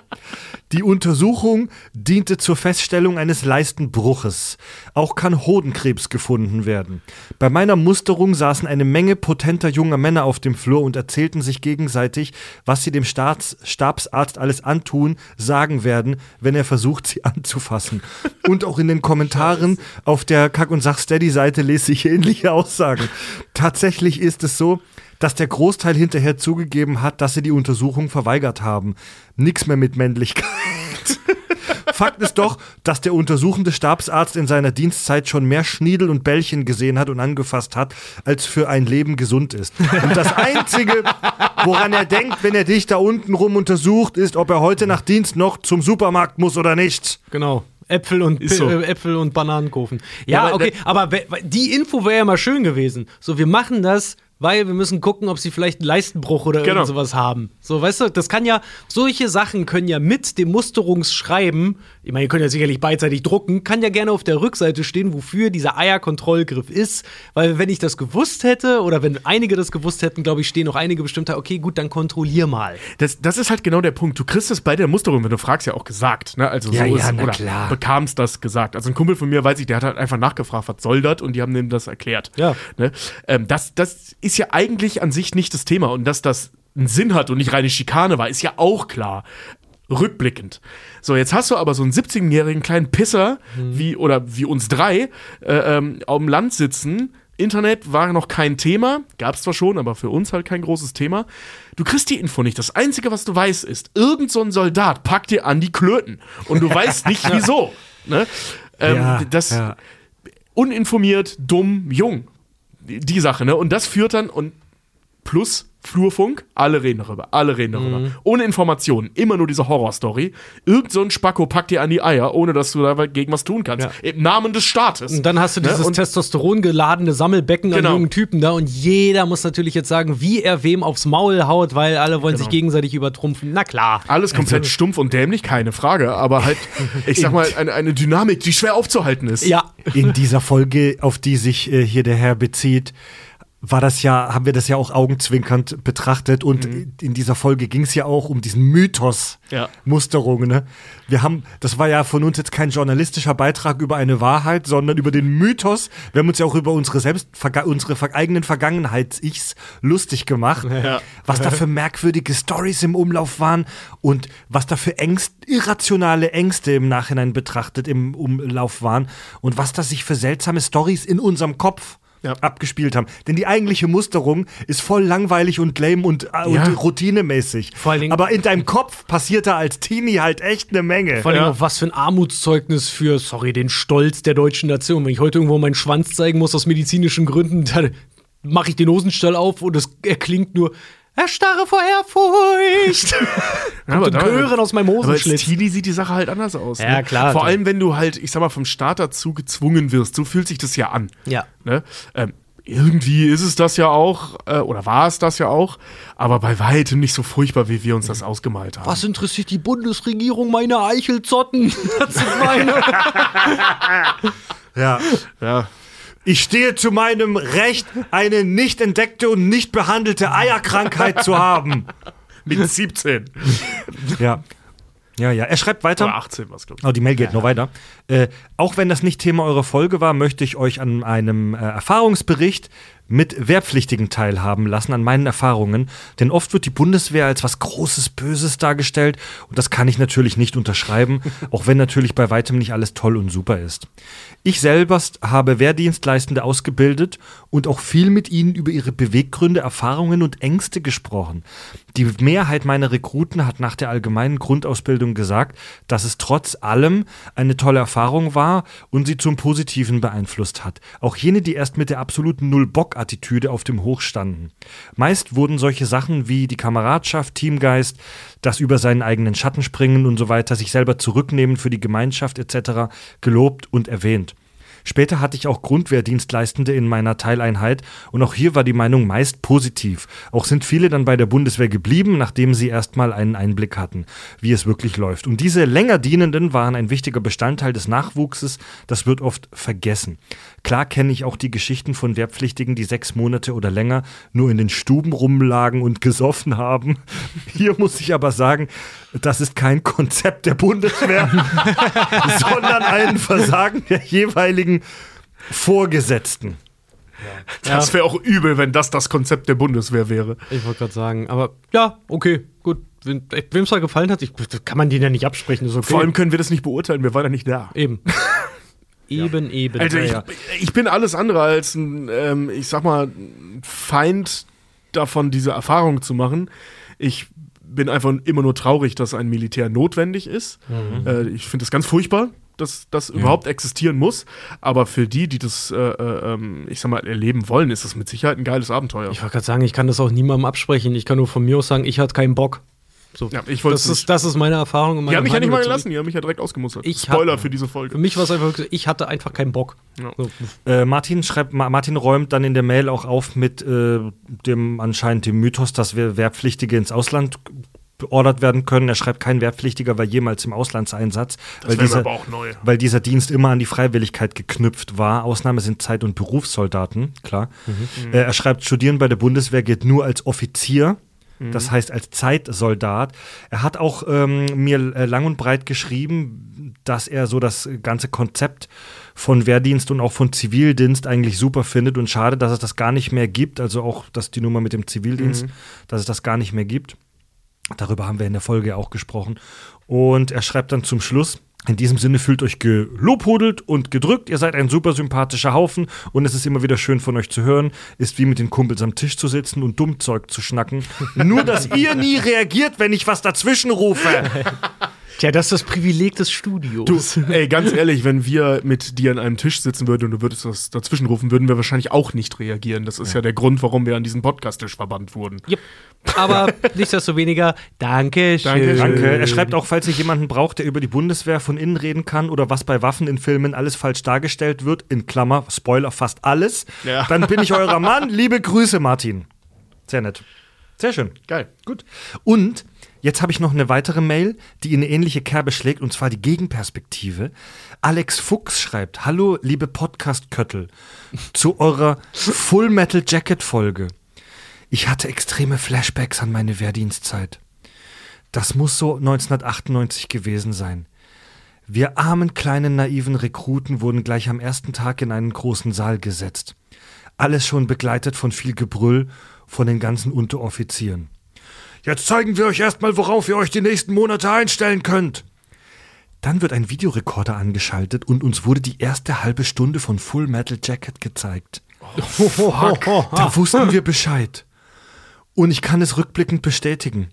Die Untersuchung diente zur Feststellung eines Leistenbruches. Auch kann Hodenkrebs gefunden werden. Bei meiner Musterung saßen eine Menge potenter junger Männer auf dem Flur und erzählten sich gegenseitig, was sie dem Staats Stabsarzt alles antun, sagen werden, wenn er versucht, sie anzufassen. Und auch in den Kommentaren auf der Kack- und Sach-Steady-Seite lese ich ähnliche Aussagen. Tatsächlich ist es so, dass der Großteil hinterher zugegeben hat, dass sie die Untersuchung verweigert haben. Nix mehr mit Männlichkeit. Fakt ist doch, dass der untersuchende Stabsarzt in seiner Dienstzeit schon mehr Schniedel und Bällchen gesehen hat und angefasst hat, als für ein Leben gesund ist. Und das Einzige, woran er denkt, wenn er dich da unten rum untersucht, ist, ob er heute nach Dienst noch zum Supermarkt muss oder nicht. Genau. Äpfel und, so. äh, Äpfel und Bananen kaufen. Ja, ja okay, aber die Info wäre ja mal schön gewesen. So, wir machen das weil wir müssen gucken, ob sie vielleicht einen Leistenbruch oder genau. irgend sowas haben. So, weißt du, das kann ja, solche Sachen können ja mit dem Musterungsschreiben, ich meine, ihr könnt ja sicherlich beidseitig drucken, kann ja gerne auf der Rückseite stehen, wofür dieser Eierkontrollgriff ist, weil wenn ich das gewusst hätte oder wenn einige das gewusst hätten, glaube ich, stehen auch einige bestimmt da, okay, gut, dann kontrollier mal. Das, das ist halt genau der Punkt. Du kriegst es bei der Musterung, wenn du fragst, ja auch gesagt, ne? Also ja, so ja, ist, oder klar. bekamst das gesagt. Also ein Kumpel von mir, weiß ich, der hat halt einfach nachgefragt, was soll das und die haben dem das erklärt. Ja. Ne? Ähm, das, das ist ja eigentlich an sich nicht das Thema und dass das einen Sinn hat und nicht reine Schikane war, ist ja auch klar. Rückblickend. So, jetzt hast du aber so einen 17-jährigen kleinen Pisser, mhm. wie, oder wie uns drei, äh, ähm, auf dem Land sitzen. Internet war noch kein Thema, gab es zwar schon, aber für uns halt kein großes Thema. Du kriegst die Info nicht. Das Einzige, was du weißt, ist, irgend so ein Soldat packt dir an die Klöten und du weißt nicht wieso. Ne? Ähm, ja, das ja. uninformiert, dumm, jung die Sache, ne? Und das führt dann und plus Flurfunk, alle reden darüber, alle reden darüber. Mhm. Ohne Informationen, immer nur diese Horrorstory. Irgend so ein Spacko packt dir an die Eier, ohne dass du dagegen was tun kannst. Ja. Im Namen des Staates. Und dann hast du ne? dieses ne? Testosteron geladene Sammelbecken genau. an jungen Typen da und jeder muss natürlich jetzt sagen, wie er wem aufs Maul haut, weil alle wollen genau. sich gegenseitig übertrumpfen. Na klar. Alles komplett also. stumpf und dämlich, keine Frage, aber halt, ich sag mal, eine, eine Dynamik, die schwer aufzuhalten ist. Ja. In dieser Folge, auf die sich äh, hier der Herr bezieht, war das ja, haben wir das ja auch augenzwinkernd betrachtet und mhm. in dieser Folge ging es ja auch um diesen Mythos ja. Musterung. Ne? Wir haben, das war ja von uns jetzt kein journalistischer Beitrag über eine Wahrheit, sondern über den Mythos. Wir haben uns ja auch über unsere selbst unsere eigenen Vergangenheits-Ichs lustig gemacht, ja. was da für merkwürdige Stories im Umlauf waren und was da für Ängst, irrationale Ängste im Nachhinein betrachtet im Umlauf waren und was da sich für seltsame Stories in unserem Kopf ja. abgespielt haben. Denn die eigentliche Musterung ist voll langweilig und lame und, äh, ja. und routinemäßig. Vor allen Dingen, Aber in deinem Kopf passiert da als Teenie halt echt eine Menge. Vor allem ja. auch was für ein Armutszeugnis für, sorry, den Stolz der deutschen Nation. Wenn ich heute irgendwo meinen Schwanz zeigen muss aus medizinischen Gründen, dann mache ich den Hosenstall auf und es erklingt nur Erstarre vor Ehrfurcht. Ja, aber da- aus meinem Aber als Hosenschlitz. Teenie sieht die Sache halt anders aus. Ja, ne? klar. Vor allem, wenn du halt, ich sag mal, vom Staat dazu gezwungen wirst. So fühlt sich das ja an. Ja. Ne? Ähm, irgendwie ist es das ja auch, äh, oder war es das ja auch, aber bei weitem nicht so furchtbar, wie wir uns das ausgemalt haben. Was interessiert die Bundesregierung meine Eichelzotten? Das sind meine. Ja. Ja. Ich stehe zu meinem Recht, eine nicht entdeckte und nicht behandelte Eierkrankheit zu haben. Mit 17. Ja. Ja, ja. Er schreibt weiter. Oder 18 was, glaube ich. Oh, die Mail geht noch weiter. Äh, auch wenn das nicht Thema eurer Folge war, möchte ich euch an einem äh, Erfahrungsbericht mit Wehrpflichtigen teilhaben lassen, an meinen Erfahrungen. Denn oft wird die Bundeswehr als was Großes, Böses dargestellt. Und das kann ich natürlich nicht unterschreiben, auch wenn natürlich bei weitem nicht alles toll und super ist. Ich selbst habe Wehrdienstleistende ausgebildet und auch viel mit ihnen über ihre Beweggründe, Erfahrungen und Ängste gesprochen. Die Mehrheit meiner Rekruten hat nach der allgemeinen Grundausbildung gesagt, dass es trotz allem eine tolle Erfahrung war und sie zum Positiven beeinflusst hat. Auch jene, die erst mit der absoluten Null-Bock-Attitüde auf dem Hoch standen. Meist wurden solche Sachen wie die Kameradschaft, Teamgeist, das über seinen eigenen Schatten springen und so weiter, sich selber zurücknehmen für die Gemeinschaft etc. gelobt und erwähnt. Später hatte ich auch Grundwehrdienstleistende in meiner Teileinheit und auch hier war die Meinung meist positiv. Auch sind viele dann bei der Bundeswehr geblieben, nachdem sie erstmal einen Einblick hatten, wie es wirklich läuft. Und diese länger Dienenden waren ein wichtiger Bestandteil des Nachwuchses, das wird oft vergessen. Klar kenne ich auch die Geschichten von Wehrpflichtigen, die sechs Monate oder länger nur in den Stuben rumlagen und gesoffen haben. Hier muss ich aber sagen, das ist kein Konzept der Bundeswehr, sondern ein Versagen der jeweiligen Vorgesetzten. Das wäre auch übel, wenn das das Konzept der Bundeswehr wäre. Ich wollte gerade sagen, aber ja, okay, gut. Wem es halt gefallen hat, ich, kann man den ja nicht absprechen. Ist okay. Vor allem können wir das nicht beurteilen, wir waren ja nicht da. eben. Eben, eben. Also ja, ich, ja. ich bin alles andere als ein, ähm, ich sag mal, ein Feind davon, diese Erfahrung zu machen. Ich bin einfach immer nur traurig, dass ein Militär notwendig ist. Äh, ich finde das ganz furchtbar, dass das überhaupt existieren muss. Aber für die, die das, äh, äh, ähm, ich sag mal, erleben wollen, ist das mit Sicherheit ein geiles Abenteuer. Ich wollte gerade sagen, ich kann das auch niemandem absprechen. Ich kann nur von mir aus sagen, ich hatte keinen Bock. So, Ja, ich das, nicht. ist, das ist meine Erfahrung. und die meine haben mich ja nicht mal gelassen, die haben mich ja direkt ausgemustert. Ich Spoiler hab- für diese Für Folge. mich war es einfach, wirklich, ich hatte einfach keinen Bock. Ja. So. Äh, Martin schreibt, Ma Martin räumt dann in der Mail auch auf mit äh, dem anscheinend dem Mythos, dass wir Wehrpflichtige ins Ausland beordert werden können. Er schreibt, kein Wehrpflichtiger war jemals im Auslandseinsatz, weil, wäre mir dieser, aber auch neu. weil dieser Dienst immer an die Freiwilligkeit geknüpft war. Ausnahme sind Zeit- und Berufssoldaten, klar. Mhm. Äh, er schreibt, Studieren bei der Bundeswehr geht nur als Offizier. Das heißt als Zeitsoldat. Er hat auch ähm, mir äh, lang und breit geschrieben, dass er so das ganze Konzept von Wehrdienst und auch von Zivildienst eigentlich super findet und schade, dass es das gar nicht mehr gibt. Also auch, dass die Nummer mit dem Zivildienst, dass es das gar nicht mehr gibt. Darüber haben wir in der Folge auch gesprochen. Und er schreibt dann zum Schluss, in diesem Sinne fühlt euch gelobhudelt und gedrückt. Ihr seid ein super sympathischer Haufen und es ist immer wieder schön von euch zu hören. Ist wie mit den Kumpels am Tisch zu sitzen und Dummzeug zu schnacken. Nur, dass ihr nie reagiert, wenn ich was dazwischen rufe. Tja, das ist das Privileg des Studios. Du, ey, ganz ehrlich, wenn wir mit dir an einem Tisch sitzen würden und du würdest das dazwischen rufen, würden wir wahrscheinlich auch nicht reagieren. Das ist ja, der Grund, warum wir an diesen Podcast-Tisch verbannt wurden. Yep. Aber nichtsdestoweniger, danke schön. Danke schön. Danke. Er schreibt auch, falls ihr jemanden braucht, der über die Bundeswehr von innen reden kann oder was bei Waffen in Filmen alles falsch dargestellt wird, in Klammer, Spoiler, fast alles, Ja. dann bin ich eurer Mann. Liebe Grüße, Martin. Sehr nett. Sehr schön. Geil. Gut. Und jetzt habe ich noch eine weitere Mail, die in eine ähnliche Kerbe schlägt, und zwar die Gegenperspektive. Alex Fuchs schreibt: Hallo, liebe Podcast-Köttel, zu eurer Full Metal Jacket-Folge. Ich hatte extreme Flashbacks an meine Wehrdienstzeit. Das muss so 1998 gewesen sein. Wir armen kleinen naiven Rekruten wurden gleich am ersten Tag in einen großen Saal gesetzt. Alles schon begleitet von viel Gebrüll von den ganzen Unteroffizieren. Jetzt zeigen wir euch erstmal, worauf ihr euch die nächsten Monate einstellen könnt. Dann wird ein Videorekorder angeschaltet und uns wurde die erste halbe Stunde von Full Metal Jacket gezeigt. Da wussten wir Bescheid. Und ich kann es rückblickend bestätigen.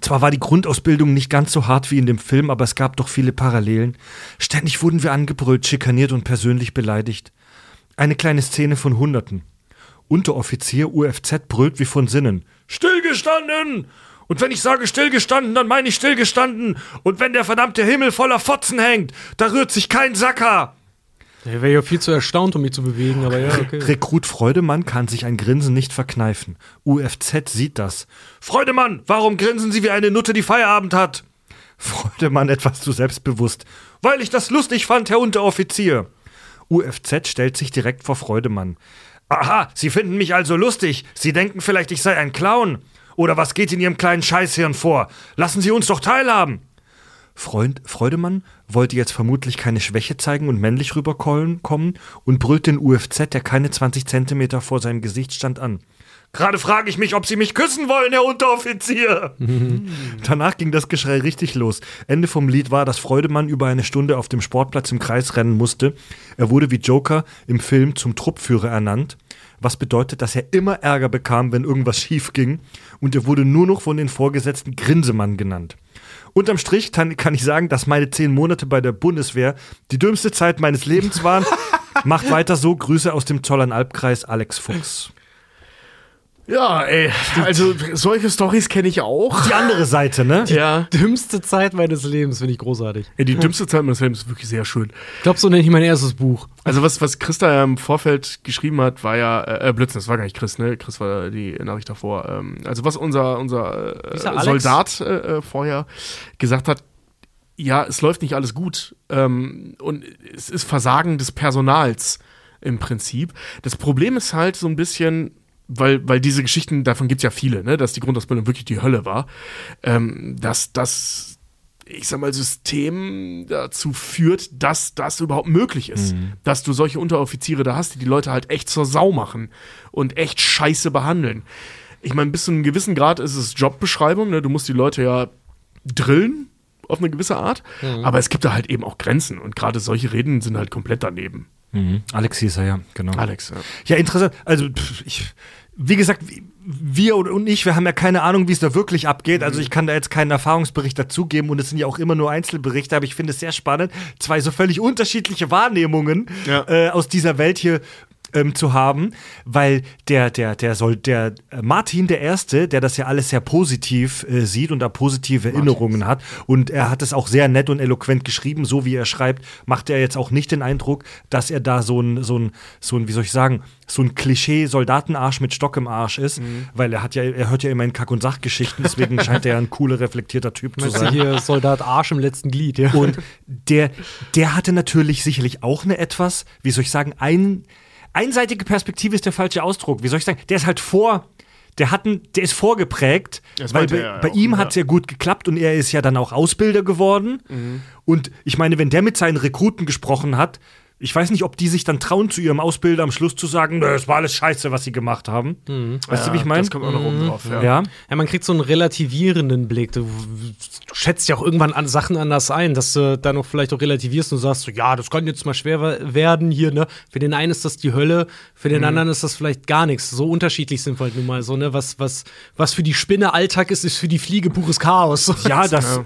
Zwar war die Grundausbildung nicht ganz so hart wie in dem Film, aber es gab doch viele Parallelen. Ständig wurden wir angebrüllt, schikaniert und persönlich beleidigt. Eine kleine Szene von Hunderten. Unteroffizier UFZ brüllt wie von Sinnen. Stillgestanden! Und wenn ich sage stillgestanden, dann meine ich stillgestanden. Und wenn der verdammte Himmel voller Fotzen hängt, da rührt sich kein Sacker. Der wäre ja viel zu erstaunt, um mich zu bewegen, aber ja, okay. Rekrut Freudemann kann sich ein Grinsen nicht verkneifen. UFZ sieht das. Freudemann, warum grinsen Sie wie eine Nutte, die Feierabend hat? Freudemann etwas zu selbstbewusst. Weil ich das lustig fand, Herr Unteroffizier. UFZ stellt sich direkt vor Freudemann. Aha, Sie finden mich also lustig. Sie denken vielleicht, ich sei ein Clown. Oder was geht in Ihrem kleinen Scheißhirn vor? Lassen Sie uns doch teilhaben. Freund Freudemann wollte jetzt vermutlich keine Schwäche zeigen und männlich rüberkommen und brüllt den UFZ, der keine 20 Zentimeter vor seinem Gesicht stand, an. Gerade frage ich mich, ob Sie mich küssen wollen, Herr Unteroffizier. Danach ging das Geschrei richtig los. Ende vom Lied war, dass Freudemann über eine Stunde auf dem Sportplatz im Kreis rennen musste. Er wurde wie Joker im Film zum Truppführer ernannt, was bedeutet, dass er immer Ärger bekam, wenn irgendwas schief ging. Und er wurde nur noch von den Vorgesetzten Grinsemann genannt. Unterm Strich kann, kann ich sagen, dass meine zehn Monate bei der Bundeswehr die dümmste Zeit meines Lebens waren. Macht weiter so. Grüße aus dem Zollernalbkreis, Alex Fuchs. Ja, ey, also solche Stories kenne ich auch. Die andere Seite, ne? Ja. Dümmste Zeit meines Lebens, finde ich großartig. Ey, die dümmste Zeit meines Lebens ist wirklich sehr schön. Ich glaube, so nenne ich mein erstes Buch. Also was, was Christa ja im Vorfeld geschrieben hat, war ja, äh, Blödsinn, das war gar nicht Chris, ne? Chris war die Nachricht davor. Ähm, also was unser, unser äh? Soldat äh, äh, vorher gesagt hat, ja, es läuft nicht alles gut ähm, und es ist Versagen des Personals im Prinzip. Das Problem ist halt so ein bisschen, weil, weil diese Geschichten, davon gibt es ja viele, ne, dass die Grundausbildung wirklich die Hölle war, ähm, dass das, ich sag mal, System dazu führt, dass das überhaupt möglich ist. Dass du solche Unteroffiziere da hast, die die Leute halt echt zur Sau machen und echt scheiße behandeln. Ich meine, bis zu einem gewissen Grad ist es Jobbeschreibung, ne? du musst die Leute ja drillen auf eine gewisse Art, aber es gibt da halt eben auch Grenzen und gerade solche Reden sind halt komplett daneben. Mhm. Alex hieß er ja, genau. Alex, ja. Ja, interessant. Also, pff, ich, wie gesagt, wir und ich, wir haben ja keine Ahnung, wie es da wirklich abgeht. Also, ich kann da jetzt keinen Erfahrungsbericht dazugeben und es sind ja auch immer nur Einzelberichte, aber ich finde es sehr spannend, zwei so völlig unterschiedliche Wahrnehmungen Ja. äh, aus dieser Welt hier ähm, zu haben, weil der, der, der soll, der äh, Martin der Erste, der das ja alles sehr positiv äh, sieht und da positive Erinnerungen hat und er hat es auch sehr nett und eloquent geschrieben, so wie er schreibt, macht er jetzt auch nicht den Eindruck, dass er da so ein, so ein, so ein, wie soll ich sagen, so ein Klischee-Soldatenarsch mit Stock im Arsch ist, weil er hat ja, er hört ja immerhin Kack- und Sachgeschichten, deswegen scheint er ja ein cooler, reflektierter Typ zu sein. hier Soldat Arsch im letzten Glied, ja? Und der, der hatte natürlich sicherlich auch eine etwas, wie soll ich sagen, ein, einseitige Perspektive ist der falsche Ausdruck. Wie soll ich sagen? Der ist halt vor, der hat ein, der ist vorgeprägt, Das weil bei, ja bei auch, ihm ja. hat es ja gut geklappt und er ist ja dann auch Ausbilder geworden. Mhm. Und ich meine, wenn der mit seinen Rekruten gesprochen hat, ich weiß nicht, ob die sich dann trauen, zu ihrem Ausbilder am Schluss zu sagen, "Nö, es war alles scheiße, was sie gemacht haben. Weißt du, wie ich meine? Das kommt auch noch oben drauf, ja. Ja. Ja, man kriegt so einen relativierenden Blick. Du, du schätzt ja auch irgendwann an Sachen anders ein, dass du dann auch vielleicht auch relativierst und sagst so, ja, das kann jetzt mal schwer we- werden hier, ne? Für den einen ist das die Hölle, für den anderen ist das vielleicht gar nichts. So unterschiedlich sind wir halt nun mal so, ne? Was, was, was für die Spinne Alltag ist, ist für die Fliege pures Chaos. Ja, das.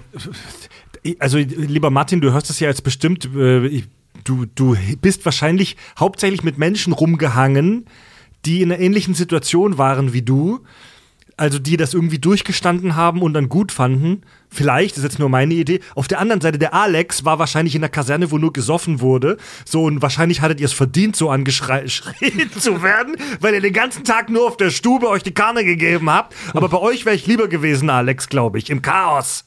Also, lieber Martin, du hörst es ja jetzt bestimmt. Äh, ich- du, du bist wahrscheinlich hauptsächlich mit Menschen rumgehangen, die in einer ähnlichen Situation waren wie du. Also, die das irgendwie durchgestanden haben und dann gut fanden. Vielleicht, das ist jetzt nur meine Idee. Auf der anderen Seite, der Alex war wahrscheinlich in der Kaserne, wo nur gesoffen wurde. So, und wahrscheinlich hattet ihr es verdient, so angeschrien zu werden, weil ihr den ganzen Tag nur auf der Stube euch die Karne gegeben habt. Aber bei euch wäre ich lieber gewesen, Alex, glaube ich. Im Chaos.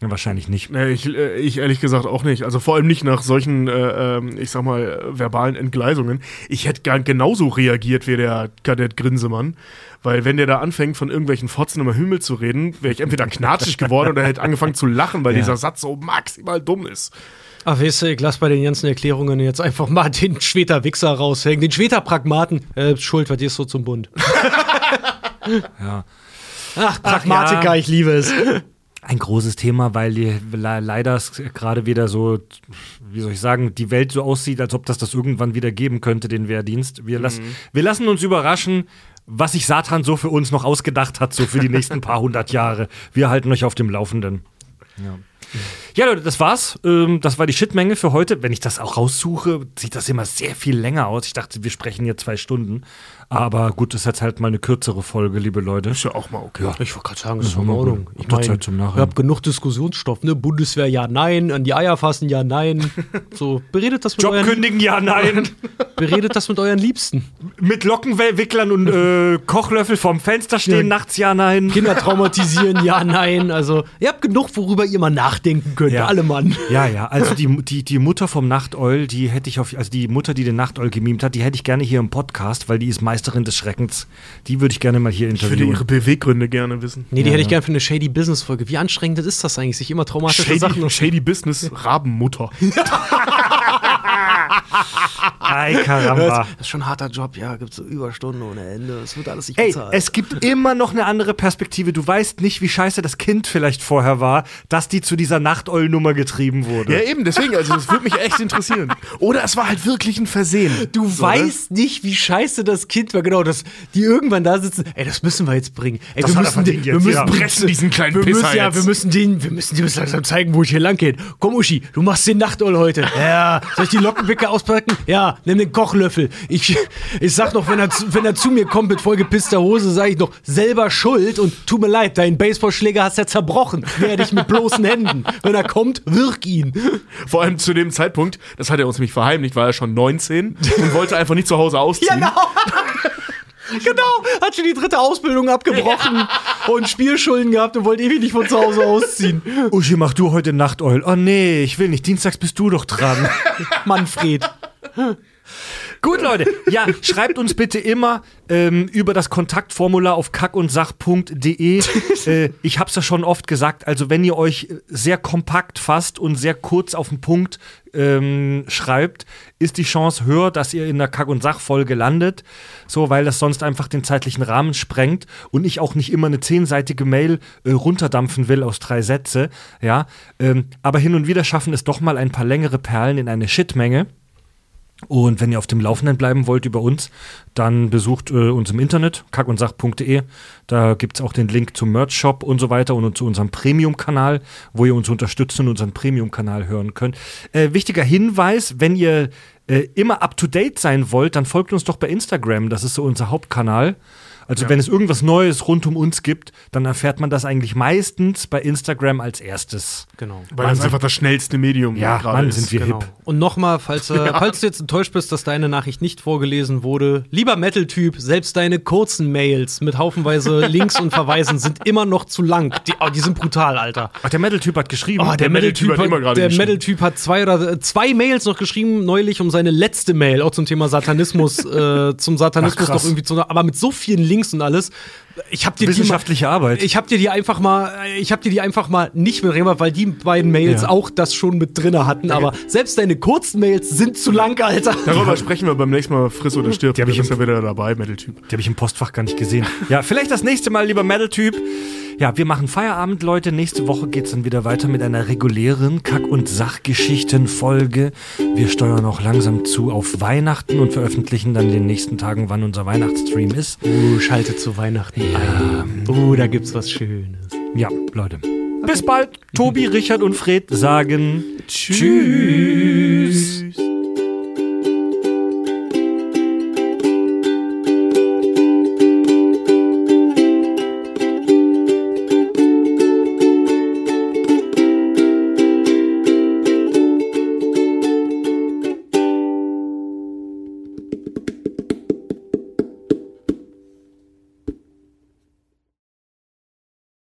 Ja, wahrscheinlich nicht. Nee, ich, äh, ich ehrlich gesagt auch nicht. Also vor allem nicht nach solchen, äh, ähm, ich sag mal, verbalen Entgleisungen. Ich hätte gern genauso reagiert wie der Kadett Grinsemann. Weil wenn der da anfängt, von irgendwelchen Fotzen über Himmel zu reden, wäre ich entweder knatschig geworden oder hätte angefangen zu lachen, weil Ja. dieser Satz so maximal dumm ist. Ach, weißt du, ich lass bei den ganzen Erklärungen jetzt einfach mal den Schweter Wichser raushängen, den Schweter Pragmaten. Äh, Schuld, was ist so zum Bund? Ja. Ach, Pragmatiker, ja. ich liebe es. Ein großes Thema, weil die, le- leider es gerade wieder so, wie soll ich sagen, die Welt so aussieht, als ob das das irgendwann wieder geben könnte, den Wehrdienst. Wir, lass, wir lassen uns überraschen, was sich Satan so für uns noch ausgedacht hat, so für die nächsten paar hundert Jahre. Wir halten euch auf dem Laufenden. Ja. Ja, Leute, das war's. Ähm, das war die Shitmenge für heute. Wenn ich das auch raussuche, sieht das immer sehr viel länger aus. Ich dachte, wir sprechen hier zwei Stunden. Aber gut, das ist jetzt halt mal eine kürzere Folge, liebe Leute. Ist ja auch mal okay. Ich wollte gerade sagen, das ist Ja, in Ordnung. gut. Ich meine, ihr habt genug Diskussionsstoff, ne? Bundeswehr ja, nein, an die Eier fassen ja, nein. So, beredet das mit, Job euren, kündigen, ja, nein. beredet das mit euren Liebsten. Mit Lockenwicklern und äh, Kochlöffel vorm Fenster stehen, Ja. nachts, ja, nein. Kinder traumatisieren, ja, nein. Also, ihr habt genug, worüber ihr mal nachdenken könnt, Ja. alle Mann. Ja, ja, also die, die, die Mutter vom Nachteul, die hätte ich auf, also die Mutter, die den Nachteul gemimt hat, die hätte ich gerne hier im Podcast, weil die ist Meisterin des Schreckens. Die würde ich gerne mal hier Ich würde interviewen. ihre Beweggründe gerne wissen. Nee, die hätte ich gerne für eine Shady Business Folge. Wie anstrengend ist das eigentlich, sich immer traumatische Sachen Shady, Shady Business, Rabenmutter. Ei, Karamba. Das ist schon ein harter Job, ja, gibt so Überstunden ohne Ende. Es wird alles nicht Ey, bezahlt. es gibt immer noch eine andere Perspektive. Du weißt nicht, wie scheiße das Kind vielleicht vorher war, dass die zu dieser Nachteul-Nummer getrieben wurde. Ja, eben, deswegen, also das würde mich echt interessieren. Oder es war halt wirklich ein Versehen. Du So, weißt nicht, wie scheiße das Kind war, genau, dass die irgendwann da sitzen. Ey, das müssen wir jetzt bringen. Ey, Das wir müssen, den, verdient wir jetzt, müssen ja. Pressen diesen kleinen wir müssen, Pisser ja, jetzt. wir müssen den, wir müssen dir bis langsam zeigen, wo ich hier lang geht. Komm, Uschi, du machst den Nachtoll heute. Ja, soll ich die Lockenwicke auspacken? Ja, nimm den Kochlöffel. Ich, ich sag noch, wenn er, zu, wenn er zu mir kommt mit vollgepisster Hose, sage ich noch, selber schuld und tut mir leid, deinen Baseballschläger hast du ja zerbrochen. Werde ich mit bloßen Händen. Wenn er kommt, wirk ihn. Vor allem zu dem Zeitpunkt, das hat er uns nämlich verheimlicht, war er schon 19 und wollte einfach nicht zu Hause ausziehen. Genau. Genau. Hat schon die dritte Ausbildung abgebrochen und Spielschulden gehabt und wollte ewig nicht von zu Hause ausziehen. Uschi, mach du heute Nachteul. Oh nee, ich will nicht. Dienstags bist du doch dran. Manfred. Gut, Leute. Ja, schreibt uns bitte immer ähm, über das Kontaktformular auf kackundsach.de. äh, ich hab's ja schon oft gesagt, also wenn ihr euch sehr kompakt fasst und sehr kurz auf den Punkt ähm, schreibt, ist die Chance höher, dass ihr in der Kack- und Sach-Folge landet. So, weil das sonst einfach den zeitlichen Rahmen sprengt und ich auch nicht immer eine zehnseitige Mail äh, runterdampfen will aus drei Sätze. Ja, ähm, aber hin und wieder schaffen es doch mal ein paar längere Perlen in eine Shitmenge. Und wenn ihr auf dem Laufenden bleiben wollt über uns, dann besucht äh, uns im Internet, kackundsach.de. Da gibt es auch den Link zum Merch-Shop und so weiter und zu unserem Premium-Kanal, wo ihr uns unterstützen und unseren Premium-Kanal hören könnt. Äh, wichtiger Hinweis, wenn ihr äh, immer up-to-date sein wollt, dann folgt uns doch bei Instagram. Das ist so unser Hauptkanal. Also wenn es irgendwas Neues rund um uns gibt, dann erfährt man das eigentlich meistens bei Instagram als erstes. Genau. Weil das einfach das schnellste Medium Ja, gerade Mann, ist. sind wir Genau. hip. Und nochmal, falls, äh, falls du jetzt enttäuscht bist, dass deine Nachricht nicht vorgelesen wurde, lieber Metal-Typ, selbst deine kurzen Mails mit haufenweise Links und Verweisen sind immer noch zu lang. Die, oh, die sind brutal, Alter. Ach, der Metal-Typ hat geschrieben. Oh, der, Metal-Typ Metal-Typ hat immer der geschrieben. Metal-Typ hat zwei oder äh, zwei Mails noch geschrieben neulich um seine letzte Mail, auch zum Thema Satanismus, äh, zum Satanismus Ach, noch irgendwie zu, aber mit so vielen Links und alles. Ich hab dir Wissenschaftliche die mal, Arbeit. Ich hab dir die einfach mal, ich hab dir die einfach mal nicht reingebracht, weil die beiden Mails Ja. auch das schon mit drinne hatten. Aber selbst deine kurzen Mails sind zu lang, Alter. Darüber sprechen wir beim nächsten Mal Friss oder stirb. Die hab Der ich ist im- ja wieder dabei, Metal-Typ. Die habe ich im Postfach gar nicht gesehen. Ja, vielleicht das nächste Mal, lieber Metal-Typ. Ja, wir machen Feierabend, Leute. Nächste Woche geht's dann wieder weiter mit einer regulären Kack- und Sachgeschichten-Folge. Wir steuern auch langsam zu auf Weihnachten und veröffentlichen dann in den nächsten Tagen, wann unser Weihnachtsstream ist. Uh, schalte zu Weihnachten ein. Uh, da gibt's was Schönes. Ja, Leute. Bis bald. Tobi, Richard und Fred sagen Tschüss.